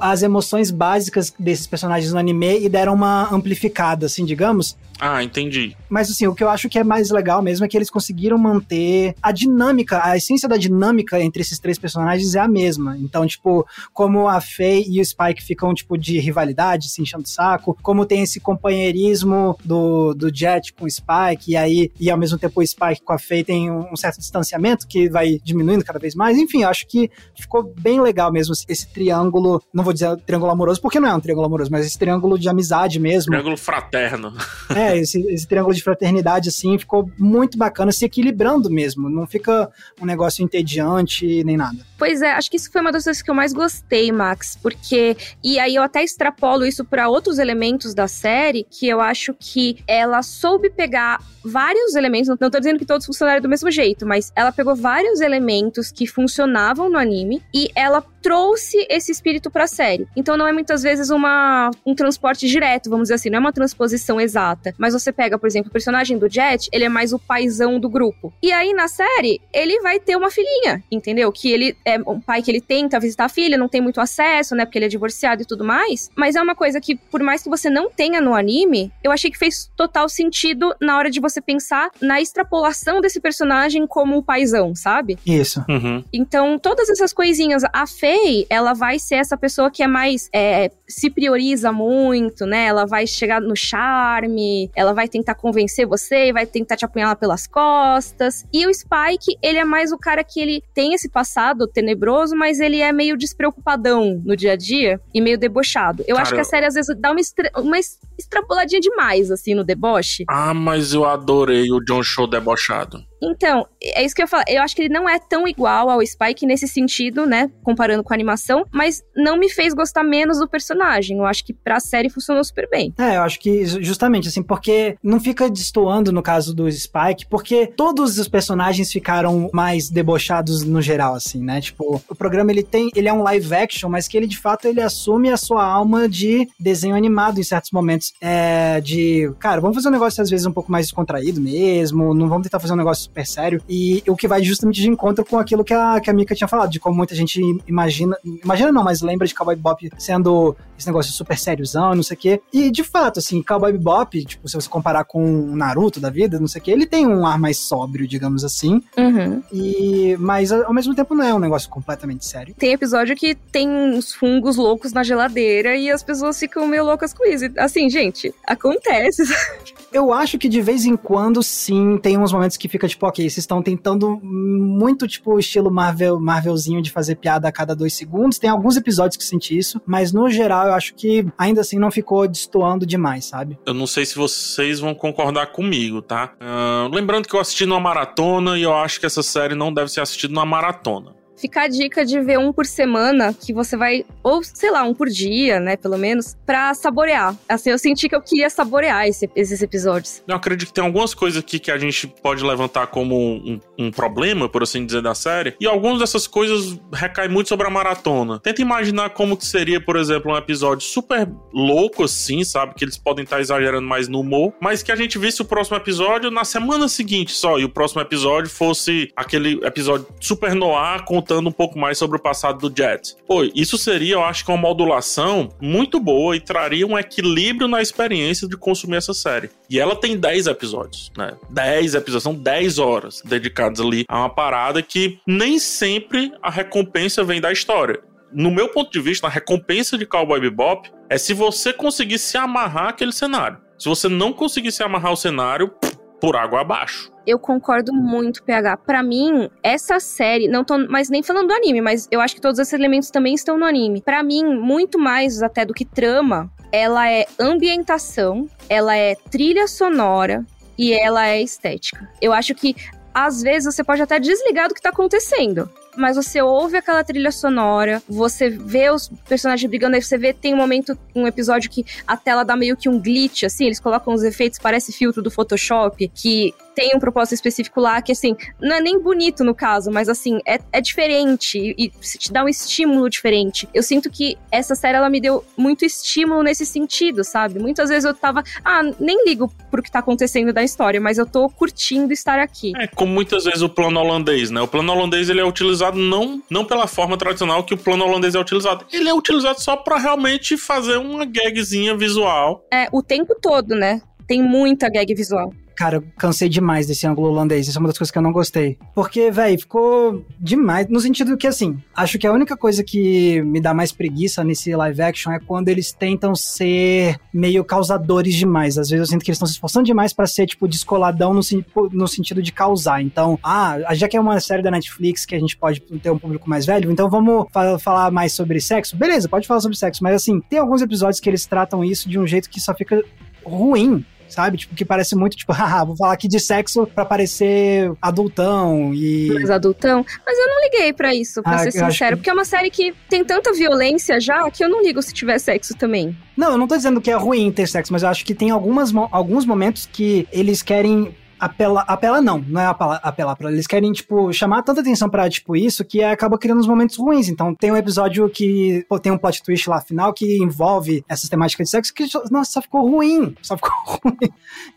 as emoções básicas desses personagens no anime e deram uma amplificada, assim, digamos. Ah, entendi. Mas assim, o que eu acho que é mais legal mesmo é que eles conseguiram manter a dinâmica, a essência da dinâmica entre esses três personagens é a mesma. Então, tipo, como a Faye e o Spike ficam, tipo, de rivalidade, se enchendo o saco, como tem esse companheirismo do, do Jet com o Spike, e aí, e ao mesmo tempo o Spike com a Faye tem um certo distanciamento que vai diminuindo cada vez mais. Enfim, acho que ficou bem legal mesmo esse triângulo não vou dizer triângulo amoroso, porque não é um triângulo amoroso, mas esse triângulo de amizade mesmo. Triângulo fraterno. [laughs] É, esse, esse triângulo de fraternidade, assim, ficou muito bacana, se equilibrando mesmo. Não fica um negócio entediante nem nada. Pois é, acho que isso foi uma das coisas que eu mais gostei, Max, porque. E aí eu até extrapolo isso para outros elementos da série, que eu acho que ela soube pegar vários elementos, não tô dizendo que todos funcionaram do mesmo jeito, mas ela pegou vários elementos que funcionavam no anime e ela trouxe esse espírito para a série. Então não é muitas vezes uma, um transporte direto, vamos dizer assim, não é uma transposição exata. Mas você pega, por exemplo, o personagem do Jet, ele é mais o paizão do grupo. E aí na série, ele vai ter uma filhinha, entendeu? Que ele é um pai que ele tenta visitar a filha, não tem muito acesso, né? Porque ele é divorciado e tudo mais. Mas é uma coisa que, por mais que você não tenha no anime, eu achei que fez total sentido na hora de você pensar na extrapolação desse personagem como o paizão, sabe? Isso. Uhum. Então, todas essas coisinhas, a Ela vai ser essa pessoa que é mais. É, se prioriza muito, né? Ela vai chegar no charme, ela vai tentar convencer você, vai tentar te apunhalar pelas costas. E o Spike, ele é mais o cara que ele tem esse passado tenebroso, mas ele é meio despreocupadão no dia a dia e meio debochado. Eu cara, acho que a série às vezes dá uma, extra, uma extrapoladinha demais, assim, no deboche. Ah, mas eu adorei o John Show debochado. Então, é isso que eu falo. Eu acho que ele não é tão igual ao Spike nesse sentido, né? Comparando com a animação, mas não me fez gostar menos do personagem. Eu acho que pra série funcionou super bem. É, eu acho que justamente assim, porque não fica destoando no caso do Spike, porque todos os personagens ficaram mais debochados no geral, assim, né? Tipo, o programa ele tem, ele é um live action, mas que ele de fato ele assume a sua alma de desenho animado em certos momentos. É, de, cara, vamos fazer um negócio às vezes um pouco mais descontraído mesmo, não vamos tentar fazer um negócio super sério. E o que vai justamente de encontro com aquilo que a, que a Mika tinha falado, de como muita gente imagina. Imagina não, mas lembra de Cowboy Bebop sendo esse negócio super sériozão, não sei o quê. E de fato, assim, Cowboy Bebop, tipo, se você comparar com o Naruto da vida, não sei o quê, ele tem um ar mais sóbrio, digamos assim. Uhum. E, mas ao mesmo tempo não é um negócio completamente sério. Tem episódio que tem uns fungos loucos na geladeira e as pessoas ficam meio loucas com isso. Assim, gente, acontece. [laughs] Eu acho que de vez em quando, sim, tem uns momentos que fica tipo, tipo, ok, vocês estão tentando muito, tipo, estilo Marvel, Marvelzinho de fazer piada a cada dois segundos. Tem alguns episódios que senti isso, mas no geral eu acho que ainda assim não ficou destoando demais, sabe? Eu não sei se vocês vão concordar comigo, tá? Uh, lembrando que eu assisti numa maratona e eu acho que essa série não deve ser assistida numa maratona fica a dica de ver um por semana, que você vai, ou sei lá, um por dia, né, pelo menos, pra saborear. Assim, eu senti que eu queria saborear esse, esses episódios. Eu acredito que tem algumas coisas aqui que a gente pode levantar como um, um problema, por assim dizer, da série, e algumas dessas coisas recaem muito sobre a maratona. Tenta imaginar como que seria, por exemplo, um episódio super louco assim, sabe? Que eles podem estar exagerando mais no humor, mas que a gente visse o próximo episódio na semana seguinte só, e o próximo episódio fosse aquele episódio super noir com contando um pouco mais sobre o passado do Jet. Pô, isso seria, eu acho que uma modulação muito boa e traria um equilíbrio na experiência de consumir essa série. E ela tem 10 episódios, né? 10 episódios, são 10 horas dedicadas ali a uma parada que nem sempre a recompensa vem da história no meu ponto de vista, a recompensa de Cowboy Bebop é se você conseguir se amarrar aquele cenário. Se você não conseguir se amarrar o cenário, por água abaixo. Eu concordo muito, PH. Para mim, essa série, não tô mais nem falando do anime, mas eu acho que todos esses elementos também estão no anime. Para mim, muito mais até do que trama, ela é ambientação, ela é trilha sonora e ela é estética. Eu acho que às vezes você pode até desligar do que tá acontecendo mas você ouve aquela trilha sonora, você vê os personagens brigando, aí você vê, tem um momento, um episódio que a tela dá meio que um glitch, assim, eles colocam os efeitos, parece filtro do Photoshop, que tem um propósito específico lá que, assim, não é nem bonito no caso, mas, assim, é, é diferente e, e te dá um estímulo diferente. Eu sinto que essa série, ela me deu muito estímulo nesse sentido, sabe? Muitas vezes eu tava, ah, nem ligo pro que tá acontecendo da história, mas eu tô curtindo estar aqui. É, como muitas vezes o plano holandês, né? O plano holandês, ele é utilizado não, não pela forma tradicional que o plano holandês é utilizado. Ele é utilizado só para realmente fazer uma gagzinha visual. É, o tempo todo, né? Tem muita gag visual. Cara, cansei demais desse ângulo holandês. Isso é uma das coisas que eu não gostei. Porque, velho, ficou demais. No sentido que, assim, acho que a única coisa que me dá mais preguiça nesse live action é quando eles tentam ser meio causadores demais. Às vezes eu sinto que eles estão se esforçando demais para ser, tipo, descoladão no, no sentido de causar. Então, ah, já que é uma série da Netflix que a gente pode ter um público mais velho, então vamos fa falar mais sobre sexo? Beleza, pode falar sobre sexo, mas assim, tem alguns episódios que eles tratam isso de um jeito que só fica ruim sabe? Tipo, que parece muito, tipo, [laughs] haha, vou falar aqui de sexo pra parecer adultão e... Mais adultão? Mas eu não liguei para isso, pra ah, ser sincero, que... porque é uma série que tem tanta violência já que eu não ligo se tiver sexo também. Não, eu não tô dizendo que é ruim ter sexo, mas eu acho que tem algumas, alguns momentos que eles querem apela, apela não, não é apelar, pra eles querem, tipo, chamar tanta atenção pra, tipo, isso que acaba criando uns momentos ruins. Então, tem um episódio que, pô, tem um plot twist lá final que envolve essas temáticas de sexo que, nossa, só ficou ruim, só ficou [laughs] ruim.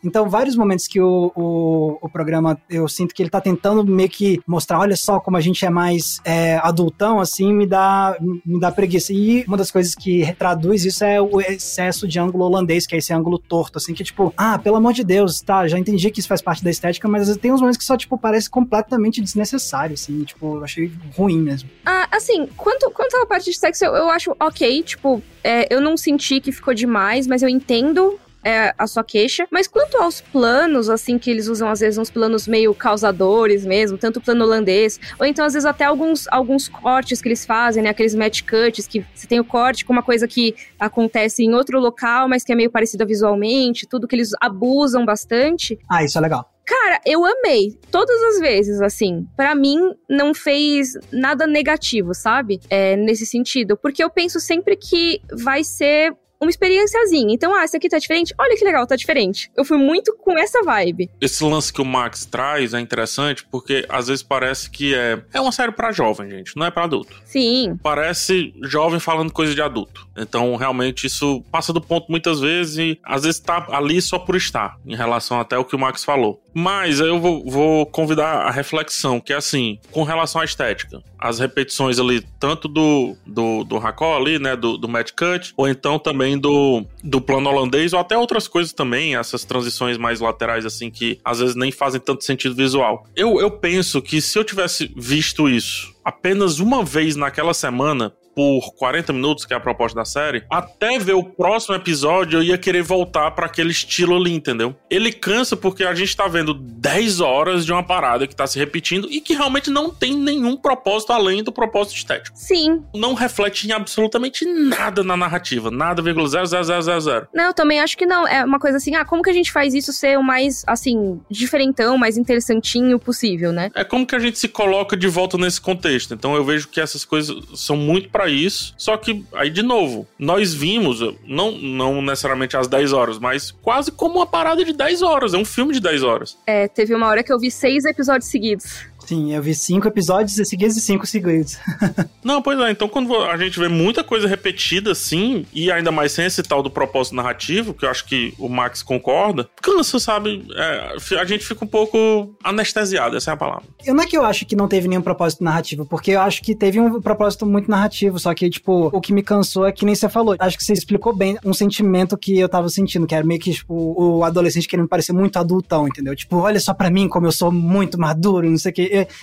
Então, vários momentos que o, o, o programa, eu sinto que ele tá tentando meio que mostrar, olha só como a gente é mais é, adultão, assim, me dá, me dá preguiça. E uma das coisas que traduz isso é o excesso de ângulo holandês, que é esse ângulo torto, assim, que tipo, ah, pelo amor de Deus, tá, já entendi que isso faz parte da estética, mas às vezes tem uns momentos que só, tipo, parece completamente desnecessário, assim, tipo, eu achei ruim mesmo. Ah, assim, quanto, quanto à parte de sexo, eu, eu acho ok, tipo, é, eu não senti que ficou demais, mas eu entendo é, a sua queixa. Mas quanto aos planos, assim, que eles usam às vezes uns planos meio causadores mesmo, tanto o plano holandês, ou então às vezes até alguns, alguns cortes que eles fazem, né? Aqueles match cuts, que você tem o corte com uma coisa que acontece em outro local, mas que é meio parecida visualmente, tudo que eles abusam bastante. Ah, isso é legal. Cara, eu amei. Todas as vezes, assim. para mim, não fez nada negativo, sabe? É, nesse sentido. Porque eu penso sempre que vai ser uma experiênciazinha. Então, ah, esse aqui tá diferente? Olha que legal, tá diferente. Eu fui muito com essa vibe. Esse lance que o Max traz é interessante porque às vezes parece que é, é uma série para jovem, gente, não é para adulto. Sim. Parece jovem falando coisa de adulto. Então, realmente, isso passa do ponto muitas vezes e às vezes tá ali só por estar, em relação até o que o Max falou. Mas eu vou, vou convidar a reflexão, que é assim, com relação à estética. As repetições ali, tanto do, do, do Hakó ali, né, do, do Matt Cut, ou então também do, do plano holandês, ou até outras coisas também, essas transições mais laterais, assim, que às vezes nem fazem tanto sentido visual. Eu, eu penso que se eu tivesse visto isso apenas uma vez naquela semana, por 40 minutos, que é a proposta da série, até ver o próximo episódio eu ia querer voltar para aquele estilo ali, entendeu? Ele cansa porque a gente tá vendo 10 horas de uma parada que tá se repetindo e que realmente não tem nenhum propósito além do propósito estético. Sim. Não reflete em absolutamente nada na narrativa, nada, vírgula, zero, zero, zero, zero, zero. Não, eu também acho que não. É uma coisa assim, ah, como que a gente faz isso ser o mais, assim, diferentão, mais interessantinho possível, né? É como que a gente se coloca de volta nesse contexto. Então eu vejo que essas coisas são muito isso. Só que, aí de novo, nós vimos, não, não necessariamente às 10 horas, mas quase como uma parada de 10 horas. É um filme de 10 horas. É, teve uma hora que eu vi seis episódios seguidos. Sim, eu vi cinco episódios seguidos e cinco seguidos. [laughs] Não, pois é. Então, quando a gente vê muita coisa repetida assim, e ainda mais sem esse tal do propósito narrativo, que eu acho que o Max concorda, cansa, sabe? É, a gente fica um pouco anestesiado, essa é a palavra. Eu não é que eu acho que não teve nenhum propósito narrativo, porque eu acho que teve um propósito muito narrativo, só que, tipo, o que me cansou é que nem você falou. Acho que você explicou bem um sentimento que eu tava sentindo, que era meio que, tipo, o adolescente querendo parecer muito adultão, entendeu? Tipo, olha só para mim como eu sou muito maduro, não sei o que.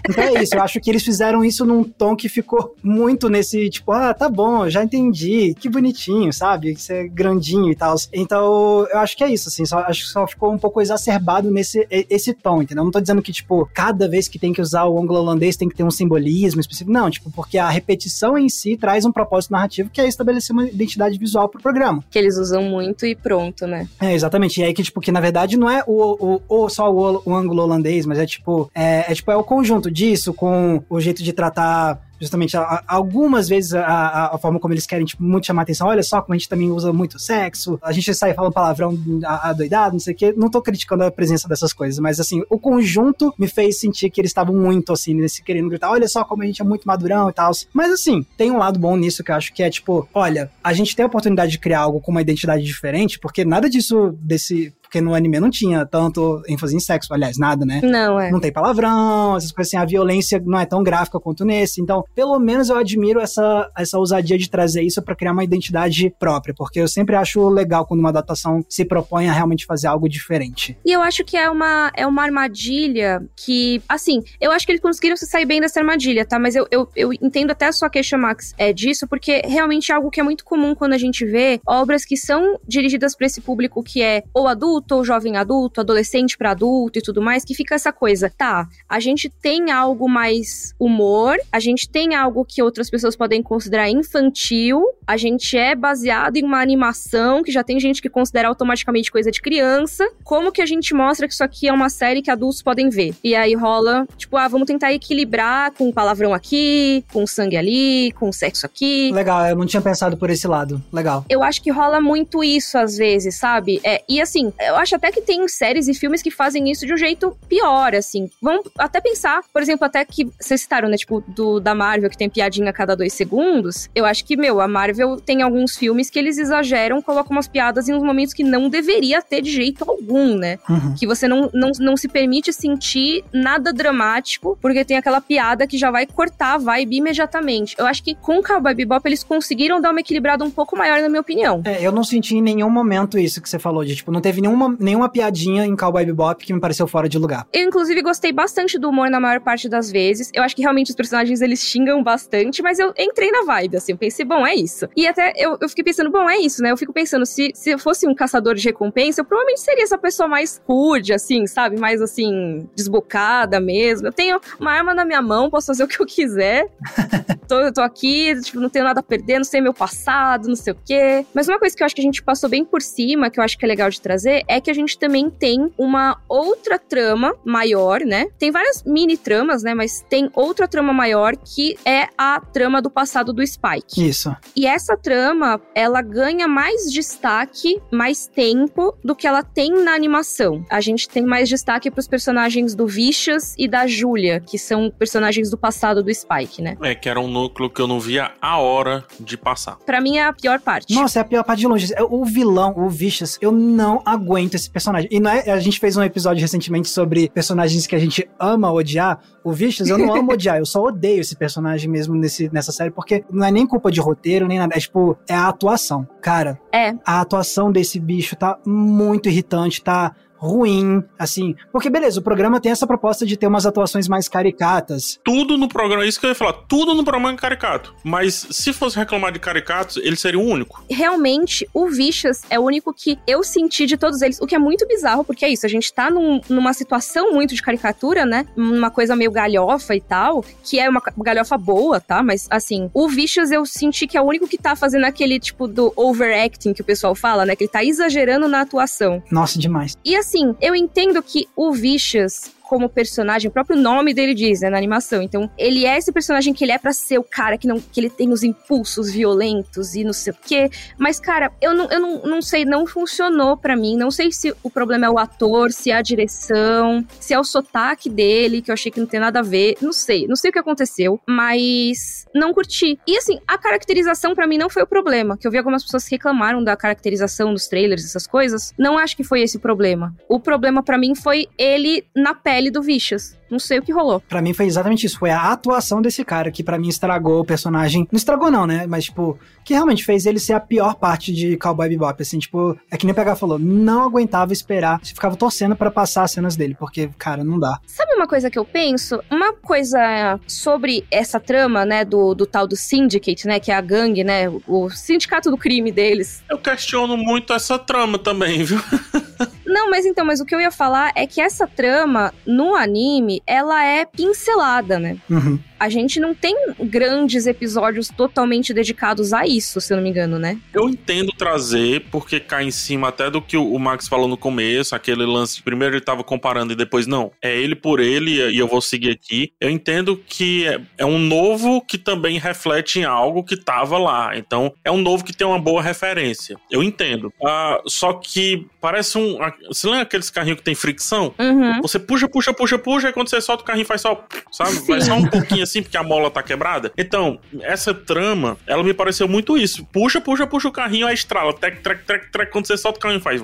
Então é isso, eu acho que eles fizeram isso num tom que ficou muito nesse, tipo, ah, tá bom, já entendi, que bonitinho, sabe? Você é grandinho e tal. Então, eu acho que é isso, assim, só, acho que só ficou um pouco exacerbado nesse esse tom, entendeu? Não tô dizendo que, tipo, cada vez que tem que usar o anglo-holandês tem que ter um simbolismo específico, não, tipo, porque a repetição em si traz um propósito narrativo que é estabelecer uma identidade visual pro programa. Que eles usam muito e pronto, né? É, exatamente. E aí que, tipo, que na verdade não é o, o, o só o, o anglo-holandês, mas é tipo, é, é tipo, é o conjunto disso com o jeito de tratar justamente algumas vezes a, a, forma como eles querem tipo, muito chamar atenção. Olha só como a gente também usa muito sexo, a gente sai falando palavrão adoidado, não sei o quê. Não tô criticando a presença dessas coisas, mas assim, o conjunto me fez sentir que eles estavam muito assim, nesse querendo gritar, olha só como a gente é muito madurão e tal. Mas assim, tem um lado bom nisso que eu acho que é tipo, olha, a gente tem a oportunidade de criar algo com uma identidade diferente, porque nada disso desse porque no anime não tinha tanto ênfase em sexo, aliás, nada, né? Não, é. Não tem palavrão, essas coisas assim, a violência não é tão gráfica quanto nesse. Então, pelo menos eu admiro essa, essa ousadia de trazer isso para criar uma identidade própria, porque eu sempre acho legal quando uma adaptação se propõe a realmente fazer algo diferente. E eu acho que é uma, é uma armadilha que, assim, eu acho que eles conseguiram se sair bem dessa armadilha, tá? Mas eu, eu, eu entendo até a sua queixa, Max, é disso, porque realmente é algo que é muito comum quando a gente vê obras que são dirigidas para esse público que é ou adulto, adulto ou jovem adulto, adolescente para adulto e tudo mais, que fica essa coisa, tá? A gente tem algo mais humor, a gente tem algo que outras pessoas podem considerar infantil, a gente é baseado em uma animação que já tem gente que considera automaticamente coisa de criança. Como que a gente mostra que isso aqui é uma série que adultos podem ver? E aí rola, tipo, ah, vamos tentar equilibrar com palavrão aqui, com sangue ali, com sexo aqui. Legal, eu não tinha pensado por esse lado. Legal. Eu acho que rola muito isso às vezes, sabe? É, e assim, eu acho até que tem séries e filmes que fazem isso de um jeito pior, assim. Vamos até pensar, por exemplo, até que vocês citaram, né? Tipo, do, da Marvel, que tem piadinha a cada dois segundos. Eu acho que, meu, a Marvel tem alguns filmes que eles exageram, colocam umas piadas em uns momentos que não deveria ter de jeito algum, né? Uhum. Que você não, não, não se permite sentir nada dramático, porque tem aquela piada que já vai cortar a vibe imediatamente. Eu acho que com Cowboy Bebop eles conseguiram dar uma equilibrada um pouco maior, na minha opinião. É, eu não senti em nenhum momento isso que você falou, de tipo, não teve nenhuma nenhuma, nenhuma piadinha em Cowboy Bebop que me pareceu fora de lugar. Eu, inclusive, gostei bastante do humor na maior parte das vezes. Eu acho que realmente os personagens eles xingam bastante, mas eu entrei na vibe, assim. Eu pensei, bom, é isso. E até eu, eu fiquei pensando, bom, é isso, né? Eu fico pensando, se, se eu fosse um caçador de recompensa, eu provavelmente seria essa pessoa mais rude, assim, sabe? Mais, assim, desbocada mesmo. Eu tenho uma arma na minha mão, posso fazer o que eu quiser. [laughs] tô, eu tô aqui, tipo, não tenho nada a perder, não sei meu passado, não sei o quê. Mas uma coisa que eu acho que a gente passou bem por cima, que eu acho que é legal de trazer, é que a gente também tem uma outra trama maior, né? Tem várias mini tramas, né? Mas tem outra trama maior que é a trama do passado do Spike. Isso. E essa trama, ela ganha mais destaque, mais tempo do que ela tem na animação. A gente tem mais destaque para os personagens do Vicious e da Julia, que são personagens do passado do Spike, né? É, que era um núcleo que eu não via a hora de passar. Para mim é a pior parte. Nossa, é a pior parte de longe. O vilão, o Vicious, eu não aguento esse personagem. E não é, a gente fez um episódio recentemente sobre personagens que a gente ama odiar. o Vicious, eu não amo [laughs] odiar, eu só odeio esse personagem mesmo nesse, nessa série, porque não é nem culpa de roteiro, nem nada. É tipo, é a atuação. Cara, É. a atuação desse bicho tá muito irritante, tá ruim, assim. Porque, beleza, o programa tem essa proposta de ter umas atuações mais caricatas. Tudo no programa, isso que eu ia falar, tudo no programa é caricato. Mas se fosse reclamar de caricatos, ele seria o único. realmente, o Vicious é o único que eu senti de todos eles, o que é muito bizarro, porque é isso, a gente tá num- numa situação muito de caricatura, né? Uma coisa meio galhofa e tal, que é uma galhofa boa, tá? Mas, assim, o Vicious eu senti que é o único que tá fazendo aquele tipo do overacting que o pessoal fala, né? Que ele tá exagerando na atuação. Nossa, demais. E assim, eu entendo que o Vicious, como personagem, o próprio nome dele diz, né, na animação. Então, ele é esse personagem que ele é pra ser o cara que não que ele tem os impulsos violentos e não sei o quê. Mas, cara, eu não, eu não, não sei, não funcionou pra mim. Não sei se o problema é o ator, se é a direção, se é o sotaque dele, que eu achei que não tem nada a ver. Não sei, não sei o que aconteceu, mas não curti. E assim, a caracterização pra mim não foi o problema. Que eu vi algumas pessoas reclamaram da caracterização dos trailers, essas coisas. Não acho que foi esse o problema. O problema pra mim foi ele na pele do Vicious. Não sei o que rolou. Pra mim foi exatamente isso. Foi a atuação desse cara que pra mim estragou o personagem. Não estragou não, né? Mas, tipo, que realmente fez ele ser a pior parte de Cowboy Bebop. Assim, tipo, é que nem o PH falou, não aguentava esperar. Ficava torcendo pra passar as cenas dele, porque, cara, não dá. Sabe uma coisa que eu penso? Uma coisa sobre essa trama, né, do, do tal do Syndicate, né, que é a gangue, né, o, o sindicato do crime deles. Eu questiono muito essa trama também, viu? [laughs] Não, mas então, mas o que eu ia falar é que essa trama no anime, ela é pincelada, né? Uhum. A gente não tem grandes episódios totalmente dedicados a isso, se eu não me engano, né? Eu entendo trazer, porque cai em cima até do que o Max falou no começo, aquele lance de primeiro ele tava comparando e depois não. É ele por ele e eu vou seguir aqui. Eu entendo que é, é um novo que também reflete em algo que tava lá. Então, é um novo que tem uma boa referência. Eu entendo. Ah, só que parece um. Você lembra aqueles carrinhos que tem fricção? Uhum. Você puxa, puxa, puxa, puxa, e quando você solta o carrinho faz só, sabe? Sim. Vai só um pouquinho assim, porque a mola tá quebrada. Então, essa trama, ela me pareceu muito isso. Puxa, puxa, puxa o carrinho, aí estrala. Trec, trec, trec, trec. Quando você solta o carrinho faz.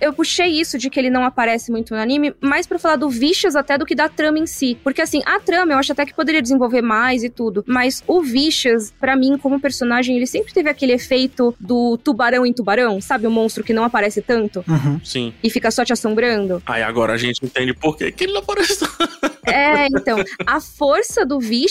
Eu puxei isso de que ele não aparece muito no anime, mais pra falar do Vicious até do que da trama em si. Porque assim, a trama eu acho até que poderia desenvolver mais e tudo. Mas o Vicious, pra mim, como personagem, ele sempre teve aquele efeito do tubarão em tubarão, sabe? O monstro que não aparece tanto Uhum. Sim. e fica só te assombrando. Aí agora a gente entende por que, que ele não apareceu. É, então, a força do Vicious,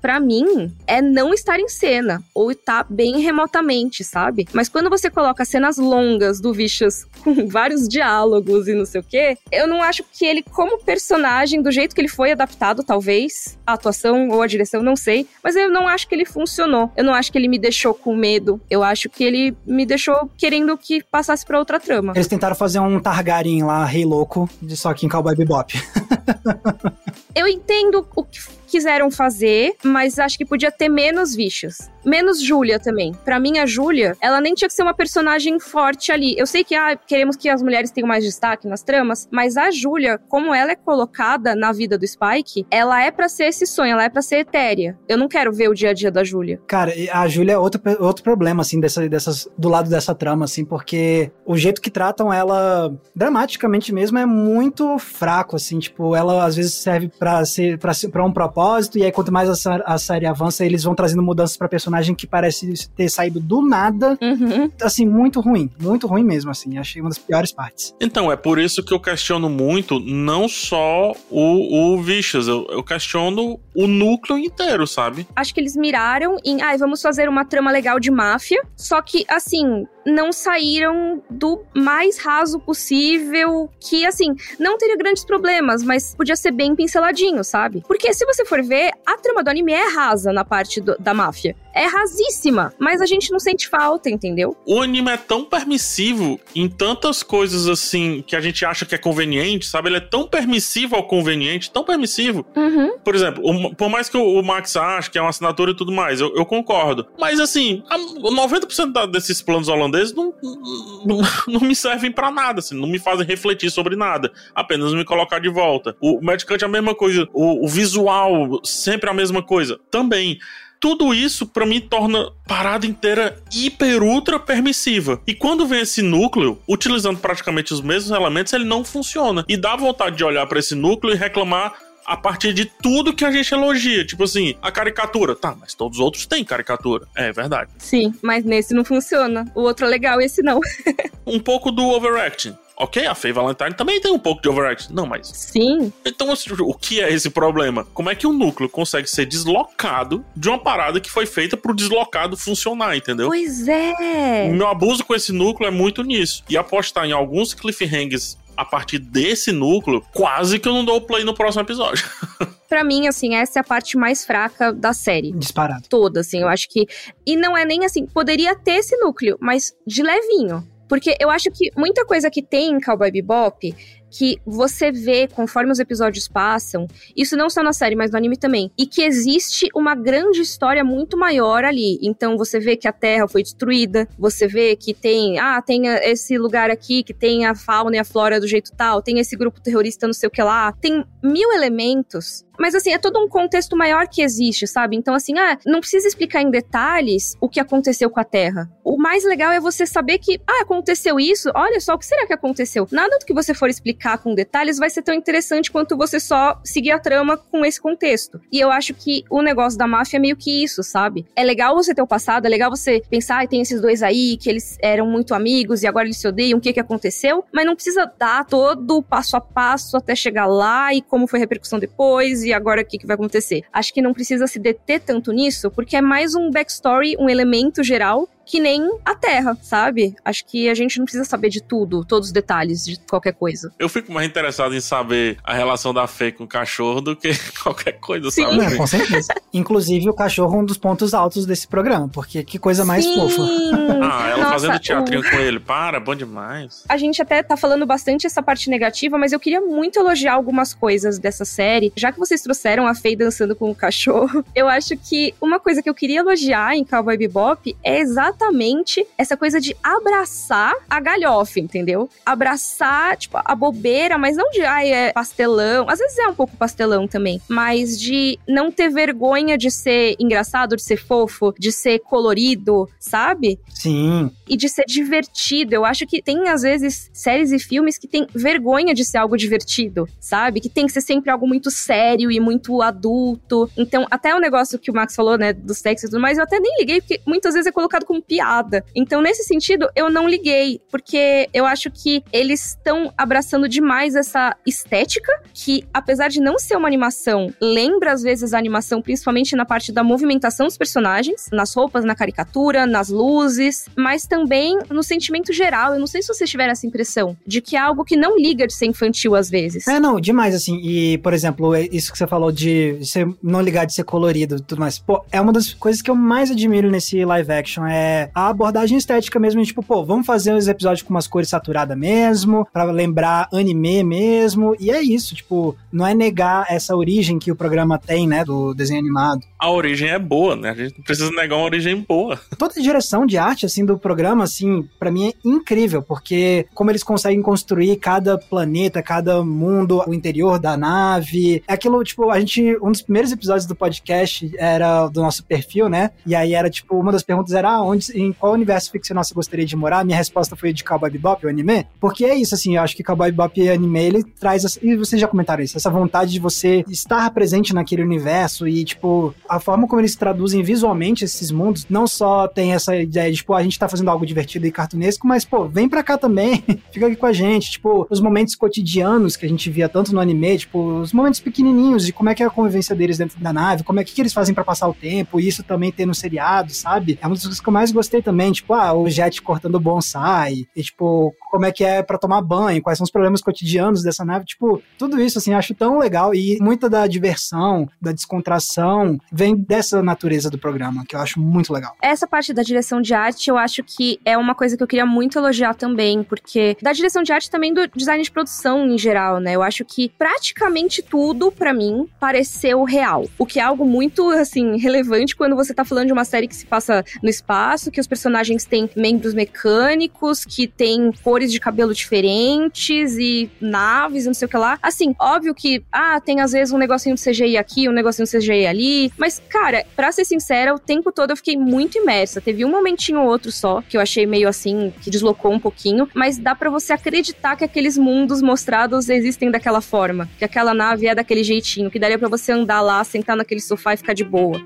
pra mim, é não estar em cena, ou estar bem remotamente, sabe? Mas quando você coloca cenas longas do Vicious [laughs] com vários diálogos e não sei o quê, eu não acho que ele, como personagem, do jeito que ele foi adaptado, talvez, a atuação ou a direção, não sei, mas eu não acho que ele funcionou. Eu não acho que ele me deixou com medo. Eu acho que ele me deixou querendo que passasse pra outra trama. Eles tentaram fazer um Targaryen lá, rei louco, de só que em Cowboy Bebop. [laughs] Eu entendo o que quiseram fazer, mas acho que podia ter menos bichos. Menos Júlia também. Pra mim, a Júlia, ela nem tinha que ser uma personagem forte ali. Eu sei que ah, queremos que as mulheres tenham mais destaque nas tramas, mas a Júlia, como ela é colocada na vida do Spike, ela é pra ser esse sonho, ela é pra ser etérea. Eu não quero ver o dia a dia da Júlia. Cara, a Júlia é outro, outro problema, assim, dessa, dessas, do lado dessa trama, assim, porque o jeito que tratam ela, dramaticamente mesmo, é muito fraco, assim, tipo, ela às vezes serve pra, ser, pra, pra um propósito, e aí quanto mais a, a série avança, eles vão trazendo mudanças pra personagem que parece ter saído do nada, Uhum. assim, muito ruim, muito ruim mesmo, assim, achei uma das piores partes. Então, é por isso que eu questiono muito não só o, o Vicious, eu, eu questiono o núcleo inteiro, sabe? Acho que eles miraram em, ai, vamos fazer uma trama legal de máfia, só que, assim, não saíram do mais raso possível, que, assim, não teria grandes problemas, mas podia ser bem pinceladinho, sabe? Porque se você for ver, a trama do anime é rasa na parte do- da máfia. É rasíssima, mas a gente não sente falta, entendeu? O anime é tão permissivo em tantas coisas assim que a gente acha que é conveniente, sabe? Ele é tão permissivo ao conveniente, tão permissivo. Uhum. Por exemplo, o- por mais que o, o Max ache que é uma assinatura e tudo mais, eu, eu concordo. Mas assim, a- 90% da- desses planos holandeses não, não, [laughs] não me servem pra nada, assim, não me fazem refletir sobre nada. Apenas me colocar de volta. O Medicante é a mesma coisa. O, o visual, sempre a mesma coisa. Também. Tudo isso, pra mim, torna a parada inteira hiper ultra permissiva. E quando vem esse núcleo, utilizando praticamente os mesmos elementos, ele não funciona. E dá vontade de olhar pra esse núcleo e reclamar a partir de tudo que a gente elogia. Tipo assim, a caricatura. Tá, mas todos os outros têm caricatura. É verdade. Sim, mas nesse não funciona. O outro é legal, esse não. [laughs] um pouco do overacting. Ok, a Faye Valentine também tem um pouco de overacting. Não, mas. Sim. Então, assim, o que é esse problema? Como é que o núcleo consegue ser deslocado de uma parada que foi feita pro deslocado funcionar, entendeu? Pois é. O meu abuso com esse núcleo é muito nisso. E apostar em alguns cliffhangers a partir desse núcleo, quase que eu não dou play no próximo episódio. [laughs] para mim, assim, essa é a parte mais fraca da série. Disparado. Toda, assim, eu acho que. E não é nem assim, poderia ter esse núcleo, mas de levinho. Porque eu acho que muita coisa que tem em Cowboy Bebop que você vê conforme os episódios passam, isso não só na série, mas no anime também, e que existe uma grande história muito maior ali. Então você vê que a Terra foi destruída, você vê que tem, ah, tem esse lugar aqui que tem a fauna e a flora do jeito tal, tem esse grupo terrorista não sei o que lá, tem mil elementos mas assim, é todo um contexto maior que existe, sabe? Então, assim, ah, não precisa explicar em detalhes o que aconteceu com a Terra. O mais legal é você saber que, ah, aconteceu isso, olha só, o que será que aconteceu? Nada do que você for explicar explicar com detalhes vai ser tão interessante quanto você só seguir a trama com esse contexto. E eu acho que o negócio da máfia é meio que isso, sabe? É legal você ter o passado, é legal você pensar, e tem esses dois aí, que eles eram muito amigos e agora eles se odeiam, o que que aconteceu? Mas não precisa dar todo o passo a passo até chegar lá e como foi a repercussão depois e agora o que que vai acontecer. Acho que não precisa se deter tanto nisso, porque é mais um backstory, um elemento geral que nem a Terra, sabe? Acho que a gente não precisa saber de tudo, todos os detalhes de qualquer coisa. Eu fico mais interessado em saber a relação da Fê com o cachorro do que [laughs] qualquer coisa, Sim. sabe? É, com certeza. Inclusive, o cachorro é um dos pontos altos desse programa, porque que coisa mais Sim. fofa. ah, ela Nossa, fazendo teatrinho o... com ele. Para, bom demais. A gente até tá falando bastante essa parte negativa, mas eu queria muito elogiar algumas coisas dessa série. Já que vocês trouxeram a Faye dançando com o cachorro, [laughs] eu acho que uma coisa que eu queria elogiar em Cowboy Bebop é exatamente exatamente essa coisa de abraçar a galhofa, entendeu? Abraçar, tipo, a bobeira, mas não de, ai, é pastelão. Às vezes é um pouco pastelão também, mas de não ter vergonha de ser engraçado, de ser fofo, de ser colorido, sabe? Sim. E de ser divertido. Eu acho que tem, às vezes, séries e filmes que tem vergonha de ser algo divertido, sabe? Que tem que ser sempre algo muito sério e muito adulto. Então, até o negócio que o Max falou, né, dos textos e tudo mais, eu até nem liguei, porque muitas vezes é colocado como piada. Então, nesse sentido, eu não liguei, porque eu acho que eles estão abraçando demais essa estética, que apesar de não ser uma animação, lembra às vezes a animação, principalmente na parte da movimentação dos personagens, nas roupas, na caricatura, nas luzes, mas também no sentimento geral. Eu não sei se vocês tiveram essa impressão de que é algo que não liga de ser infantil às vezes. É, não, demais, assim. E, por exemplo, é isso que você falou de não ligar de ser colorido e tudo mais. Pô, é uma das coisas que eu mais admiro nesse live action. É a abordagem estética mesmo, tipo, pô, vamos fazer os episódios com umas cores saturadas mesmo, para lembrar anime mesmo, e é isso, tipo, não é negar essa origem que o programa tem, né, do desenho animado. A origem é boa, né? A gente não precisa negar uma origem boa. Toda a direção de arte, assim, do programa, assim, para mim é incrível, porque como eles conseguem construir cada planeta, cada mundo, o interior da nave, é aquilo, tipo, a gente, um dos primeiros episódios do podcast era do nosso perfil, né, e aí era, tipo, uma das perguntas era, ah, onde em qual universo ficcional você gostaria de morar, minha resposta foi de Cowboy Bebop, o anime. Porque é isso, assim, eu acho que Cowboy Bebop e anime, ele traz, e vocês já comentaram isso, essa vontade de você estar presente naquele universo e, tipo, a forma como eles traduzem visualmente esses mundos, não só tem essa ideia de, tipo, a gente tá fazendo algo divertido e cartunesco, mas, pô, vem pra cá também, [laughs] fica aqui com a gente, tipo, os momentos cotidianos que a gente via tanto no anime, tipo, os momentos pequenininhos de como é que é a convivência deles dentro da nave, como é que, que eles fazem para passar o tempo, e isso também tem no seriado, sabe? É uma das coisas que eu mais gostei também, tipo, ah, o Jet cortando bonsai, e tipo, como é que é para tomar banho, quais são os problemas cotidianos dessa nave, tipo, tudo isso, assim, acho tão legal e muita da diversão, da descontração, vem dessa natureza do programa, que eu acho muito legal. Essa parte da direção de arte, eu acho que é uma coisa que eu queria muito elogiar também, porque da direção de arte também do design de produção em geral, né? Eu acho que praticamente tudo, para mim, pareceu real. O que é algo muito, assim, relevante quando você tá falando de uma série que se passa no espaço, que os personagens têm membros mecânicos, que têm cores de cabelo diferentes e naves, não sei o que lá. Assim, óbvio que, ah, tem às vezes um negocinho de CGI aqui, um negocinho de CGI ali, mas Mas, cara, pra ser sincera, o tempo todo eu fiquei muito imersa. Teve um momentinho ou outro só, que eu achei meio assim, que deslocou um pouquinho, mas dá para você acreditar que aqueles mundos mostrados existem daquela forma, que aquela nave é daquele jeitinho, que daria para você andar lá, sentar naquele sofá e ficar de boa.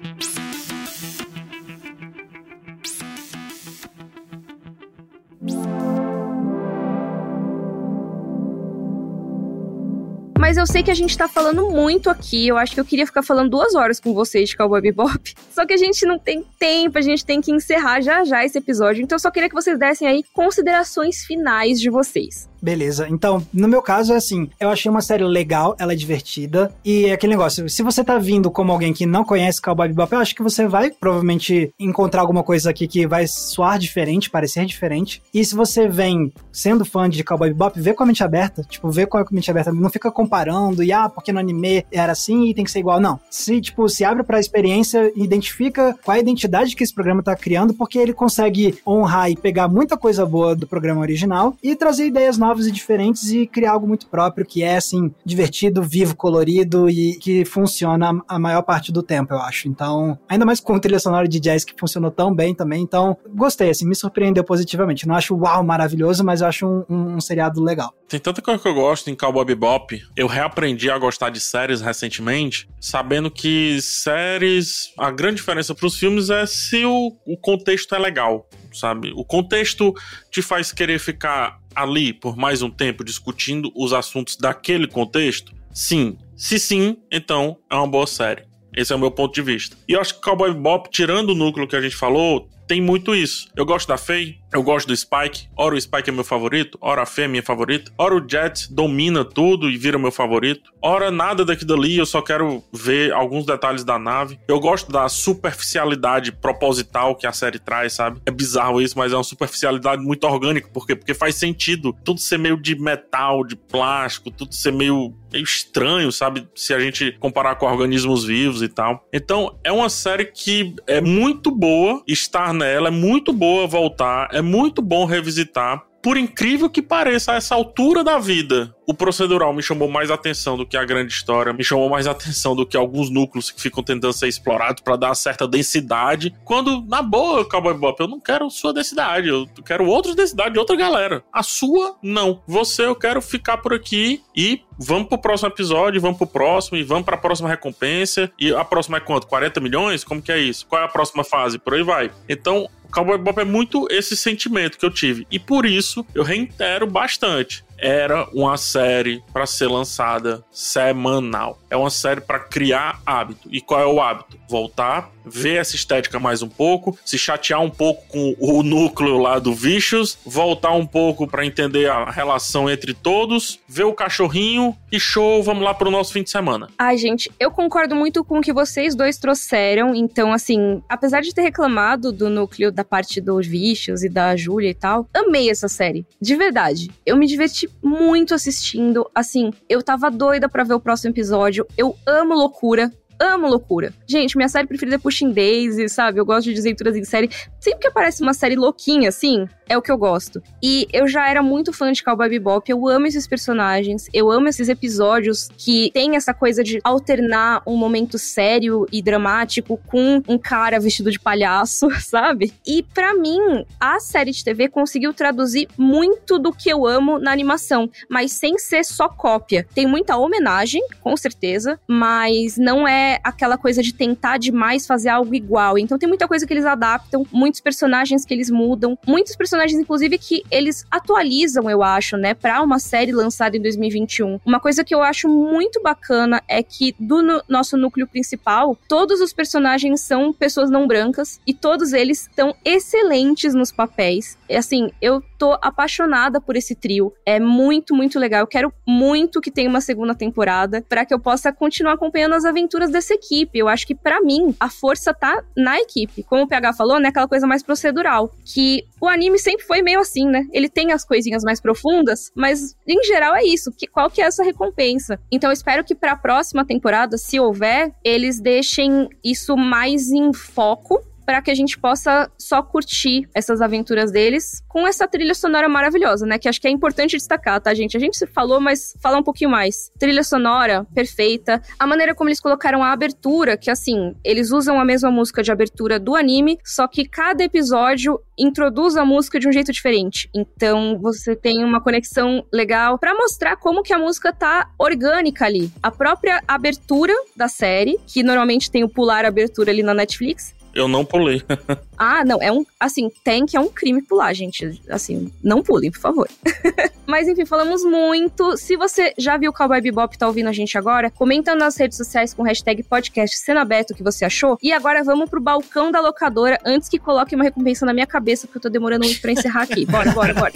Mas eu sei que a gente tá falando muito aqui. Eu acho que eu queria ficar falando duas horas com vocês de Cowboy Bebop. [laughs] Só que a gente não tem tempo, a gente tem que encerrar já já esse episódio. Então eu só queria que vocês dessem aí considerações finais de vocês. Beleza. Então, no meu caso é assim, eu achei uma série legal, ela é divertida e é aquele negócio, se você tá vindo como alguém que não conhece Cowboy Bebop, eu acho que você vai provavelmente encontrar alguma coisa aqui que vai soar diferente, parecer diferente. E se você vem sendo fã de Cowboy Bebop, vê com a mente aberta, tipo, vê com a mente aberta, não fica comparando e ah, porque no anime era assim e tem que ser igual. Não. Se, tipo, se abre pra experiência identifica qual a identidade que esse programa tá criando, porque ele consegue honrar e pegar muita coisa boa do programa original e trazer ideias novas novos e diferentes e criar algo muito próprio que é assim divertido, vivo, colorido e que funciona a maior parte do tempo, eu acho. Então, ainda mais com trilha sonora de jazz que funcionou tão bem também, então gostei, assim, me surpreendeu positivamente. Não acho uau maravilhoso, mas eu acho um, um, um seriado legal. Tem tanta coisa que eu gosto em Cowboy Bebop. Eu reaprendi a gostar de séries recentemente, sabendo que séries, a grande diferença para os filmes é se o, o contexto é legal, sabe? O contexto te faz querer ficar ali por mais um tempo discutindo os assuntos daquele contexto? Sim. Se sim, então é uma boa série. Esse é o meu ponto de vista. E eu acho que Cowboy Bebop, tirando o núcleo que a gente falou, tem muito isso. Eu gosto da Faye, eu gosto do Spike. Ora o Spike é meu favorito, ora a Fê é minha favorita. Ora o Jet domina tudo e vira meu favorito. Ora nada daqui dali, eu só quero ver alguns detalhes da nave. Eu gosto da superficialidade proposital que a série traz, sabe? É bizarro isso, mas é uma superficialidade muito orgânica. Por quê? Porque faz sentido tudo ser meio de metal, de plástico, tudo ser meio, meio estranho, sabe? Se a gente comparar com organismos vivos e tal. Então, é uma série que é muito boa estar nela, é muito boa voltar, é muito bom revisitar. Por incrível que pareça, a essa altura da vida, o procedural me chamou mais atenção do que a grande história, me chamou mais atenção do que alguns núcleos que ficam tentando ser explorados para dar certa densidade. Quando, na boa, Cowboy Bop, eu não quero sua densidade, eu quero outros densidade de outra galera. A sua, não. Você, eu quero ficar por aqui e vamos pro próximo episódio, vamos pro próximo e vamos pra próxima recompensa. E a próxima é quanto? 40 milhões? Como que é isso? Qual é a próxima fase? Por aí vai. Então, Cowboy Bop é muito esse sentimento que eu tive. E por isso eu reitero bastante era uma série para ser lançada semanal. É uma série para criar hábito. E qual é o hábito? Voltar, ver essa estética mais um pouco, se chatear um pouco com o núcleo lá do Vicious, voltar um pouco para entender a relação entre todos, ver o cachorrinho e show, vamos lá pro nosso fim de semana. Ai, gente, eu concordo muito com o que vocês dois trouxeram. Então, assim, apesar de ter reclamado do núcleo da parte dos Vicious e da Júlia e tal, amei essa série. De verdade. Eu me diverti muito assistindo. Assim, eu tava doida para ver o próximo episódio. Eu amo loucura amo loucura. Gente, minha série preferida é Pushing Daisy, sabe? Eu gosto de desventuras em série. Sempre que aparece uma série louquinha assim, é o que eu gosto. E eu já era muito fã de Cowboy Bebop, eu amo esses personagens, eu amo esses episódios que tem essa coisa de alternar um momento sério e dramático com um cara vestido de palhaço, [laughs] sabe? E para mim, a série de TV conseguiu traduzir muito do que eu amo na animação, mas sem ser só cópia. Tem muita homenagem, com certeza, mas não é aquela coisa de tentar demais fazer algo igual. Então tem muita coisa que eles adaptam, muitos personagens que eles mudam, muitos personagens, inclusive, que eles atualizam, eu acho, né, pra uma série lançada em 2021. Uma coisa que eu acho muito bacana é que do no nosso núcleo principal, todos os personagens são pessoas não brancas e todos eles estão excelentes nos papéis. É assim, eu tô apaixonada por esse trio. É muito, muito legal. Eu quero muito que tenha uma segunda temporada para que eu possa continuar acompanhando as aventuras dessa equipe. Eu acho que para mim a força tá na equipe. Como o PH falou, né, aquela coisa mais procedural, que o anime sempre foi meio assim, né? Ele tem as coisinhas mais profundas, mas em geral é isso. Que, qual que é essa recompensa? Então eu espero que para a próxima temporada, se houver, eles deixem isso mais em foco para que a gente possa só curtir essas aventuras deles com essa trilha sonora maravilhosa, né? Que acho que é importante destacar, tá, gente? A gente se falou, mas falar um pouquinho mais. Trilha sonora perfeita, a maneira como eles colocaram a abertura, que assim, eles usam a mesma música de abertura do anime, só que cada episódio introduz a música de um jeito diferente. Então você tem uma conexão legal para mostrar como que a música tá orgânica ali. A própria abertura da série, que normalmente tem o pular abertura ali na Netflix, eu não pulei. [laughs] ah, não, é um. Assim, tem que é um crime pular, gente. Assim, não pulem, por favor. [laughs] Mas enfim, falamos muito. Se você já viu o Cowboy Bebop e tá ouvindo a gente agora, comenta nas redes sociais com hashtag podcast Cena Aberto o que você achou. E agora vamos pro balcão da locadora antes que coloque uma recompensa na minha cabeça, porque eu tô demorando muito pra encerrar aqui. Bora, bora, bora.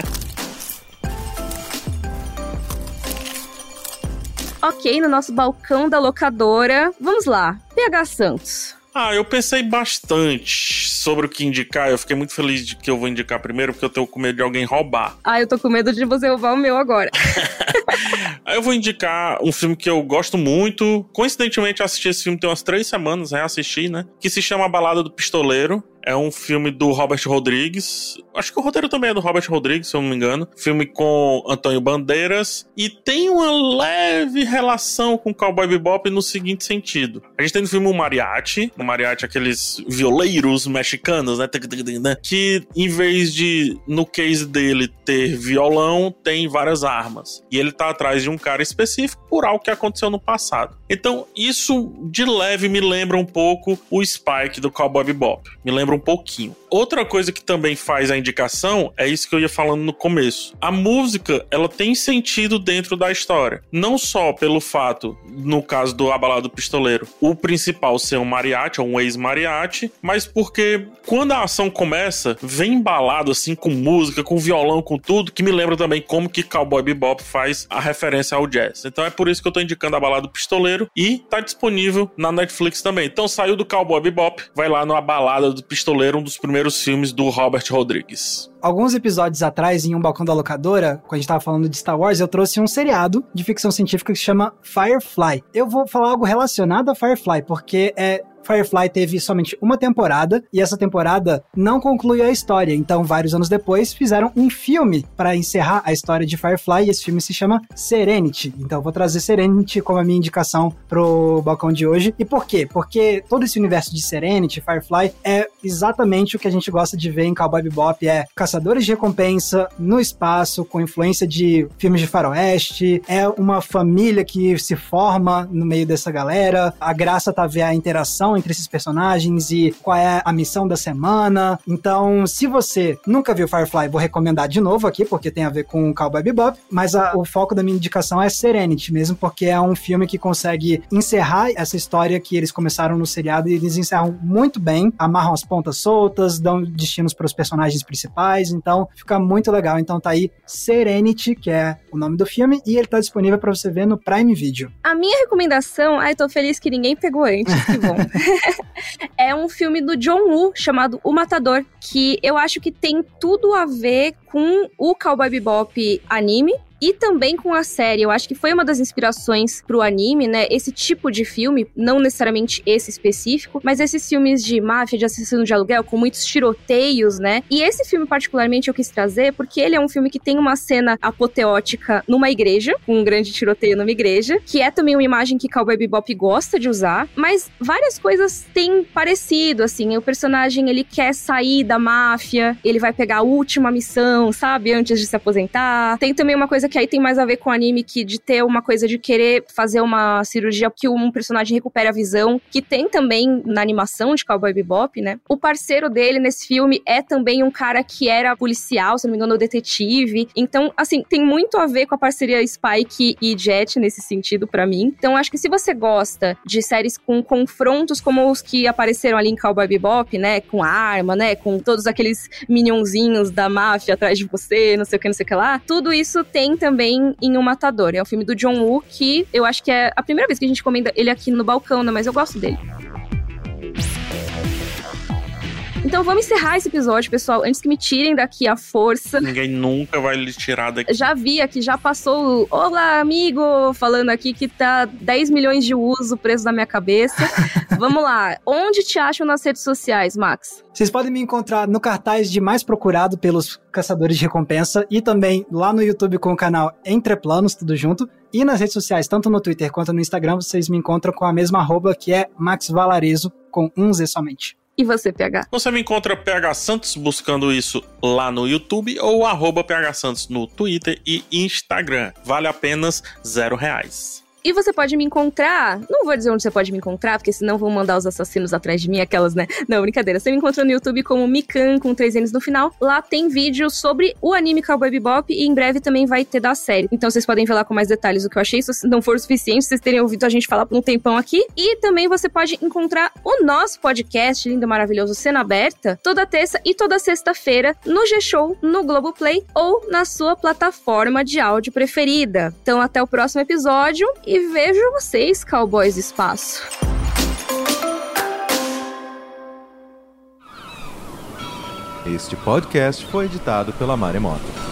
Ok, no nosso balcão da locadora. Vamos lá. PH Santos. Ah, eu pensei bastante sobre o que indicar. Eu fiquei muito feliz de que eu vou indicar primeiro, porque eu tenho com medo de alguém roubar. Ah, eu tô com medo de você roubar o meu agora. [laughs] eu vou indicar um filme que eu gosto muito. Coincidentemente, assisti esse filme tem umas três semanas, reassisti, né? Que se chama A Balada do Pistoleiro. É um filme do Robert Rodrigues. Acho que o roteiro também é do Robert Rodrigues, se eu não me engano. Filme com Antônio Bandeiras. E tem uma leve relação com Cowboy Bebop no seguinte sentido. A gente tem no filme o Mariachi. O Mariachi, aqueles violeiros mexicanos, né? Que em vez de, no case dele, ter violão, tem várias armas. E ele tá atrás de um cara específico por algo que aconteceu no passado. Então, isso de leve me lembra um pouco o Spike do Cowboy Bebop. Me lembra um pouquinho. Outra coisa que também faz a indicação é isso que eu ia falando no começo. A música, ela tem sentido dentro da história. Não só pelo fato, no caso do Abalado Pistoleiro, o principal ser um mariachi, ou um ex-mariachi, mas porque quando a ação começa, vem embalado assim com música, com violão, com tudo, que me lembra também como que Cowboy Bebop faz a referência ao jazz. Então é por isso que eu tô indicando Abalado Pistoleiro e tá disponível na Netflix também. Então saiu do Cowboy Bebop, vai lá no Abalada do Pistoleiro Pistoleiro, um dos primeiros filmes do Robert Rodrigues. Alguns episódios atrás, em um balcão da locadora, quando a gente tava falando de Star Wars, eu trouxe um seriado de ficção científica que se chama Firefly. Eu vou falar algo relacionado a Firefly, porque é Firefly teve somente uma temporada e essa temporada não conclui a história. Então, vários anos depois, fizeram um filme para encerrar a história de Firefly e esse filme se chama Serenity. Então, eu vou trazer Serenity como a minha indicação pro balcão de hoje. E por quê? Porque todo esse universo de Serenity, Firefly, é exatamente o que a gente gosta de ver em Cowboy Bebop, é caçadores de recompensa no espaço, com influência de filmes de faroeste, é uma família que se forma no meio dessa galera. A graça tá ver a interação entre esses personagens e qual é a missão da semana. Então, se você nunca viu Firefly, vou recomendar de novo aqui, porque tem a ver com Cowboy Bebop, mas a, o foco da minha indicação é Serenity mesmo, porque é um filme que consegue encerrar essa história que eles começaram no seriado e eles encerram muito bem, amarram as pontas soltas, dão destinos para os personagens principais, então fica muito legal. Então tá aí Serenity, que é o nome do filme, e ele tá disponível para você ver no Prime Video. A minha recomendação, ai, tô feliz que ninguém pegou antes, que bom. [laughs] [laughs] é um filme do John Woo chamado O Matador, que eu acho que tem tudo a ver com o Cowboy Bebop anime, e também com a série. Eu acho que foi uma das inspirações pro anime, né? Esse tipo de filme, não necessariamente esse específico, mas esses filmes de máfia, de assassino de aluguel, com muitos tiroteios, né? E esse filme, particularmente, eu quis trazer porque ele é um filme que tem uma cena apoteótica numa igreja, com um grande tiroteio numa igreja, que é também uma imagem que Cowboy Bebop gosta de usar, mas várias coisas têm parecido, assim. O personagem, ele quer sair da máfia, ele vai pegar a última missão, sabe? Antes de se aposentar. Tem também uma coisa que aí tem mais a ver com anime que de ter uma coisa de querer fazer uma cirurgia que um personagem recupere a visão, que tem também na animação de Cowboy Bebop, né? O parceiro dele nesse filme é também um cara que era policial, se não me engano, detetive. Então, assim, tem muito a ver com a parceria Spike e Jet nesse sentido para mim. Então, acho que se você gosta de séries com confrontos como os que apareceram ali em Cowboy Bebop, né, com arma, né, com todos aqueles minionzinhos da máfia atrás de você, não sei o que, não sei o que lá, tudo isso tem também em O Matador. É um filme do John Woo que eu acho que é a primeira vez que a gente comenta ele aqui no balcão, né? Mas eu gosto dele. Então vamos encerrar esse episódio, pessoal, antes que me tirem daqui a força. Ninguém nunca vai lhe tirar daqui. Já vi aqui, já passou o Olá, amigo, falando aqui que tá 10 milhões de uso preso na minha cabeça. [laughs] vamos lá. Onde te acham nas redes sociais, Max? Vocês podem me encontrar no cartaz de mais procurado pelos caçadores de recompensa e também lá no YouTube com o canal Entre Planos, tudo junto. E nas redes sociais, tanto no Twitter quanto no Instagram, vocês me encontram com a mesma arroba que é Max Valarezo, com um Z somente. E você, PH? Você me encontra PH Santos buscando isso lá no YouTube ou arroba PH Santos no Twitter e Instagram. Vale apenas zero reais. E você pode me encontrar. Não vou dizer onde você pode me encontrar, porque senão vão mandar os assassinos atrás de mim, aquelas, né? Não, brincadeira. Você me encontra no YouTube como Mikan, com três N's no final. Lá tem vídeo sobre o anime Cowboy Bebop e em breve também vai ter da série. Então vocês podem ver lá com mais detalhes o que eu achei. Se não for o suficiente, vocês terem ouvido a gente falar por um tempão aqui. E também você pode encontrar o nosso podcast, lindo, maravilhoso, Cena Aberta, toda terça e toda sexta-feira no G-Show, no Globoplay ou na sua plataforma de áudio preferida. Então até o próximo episódio e vejo vocês, cowboys espaço. Este podcast foi editado pela Maremoto.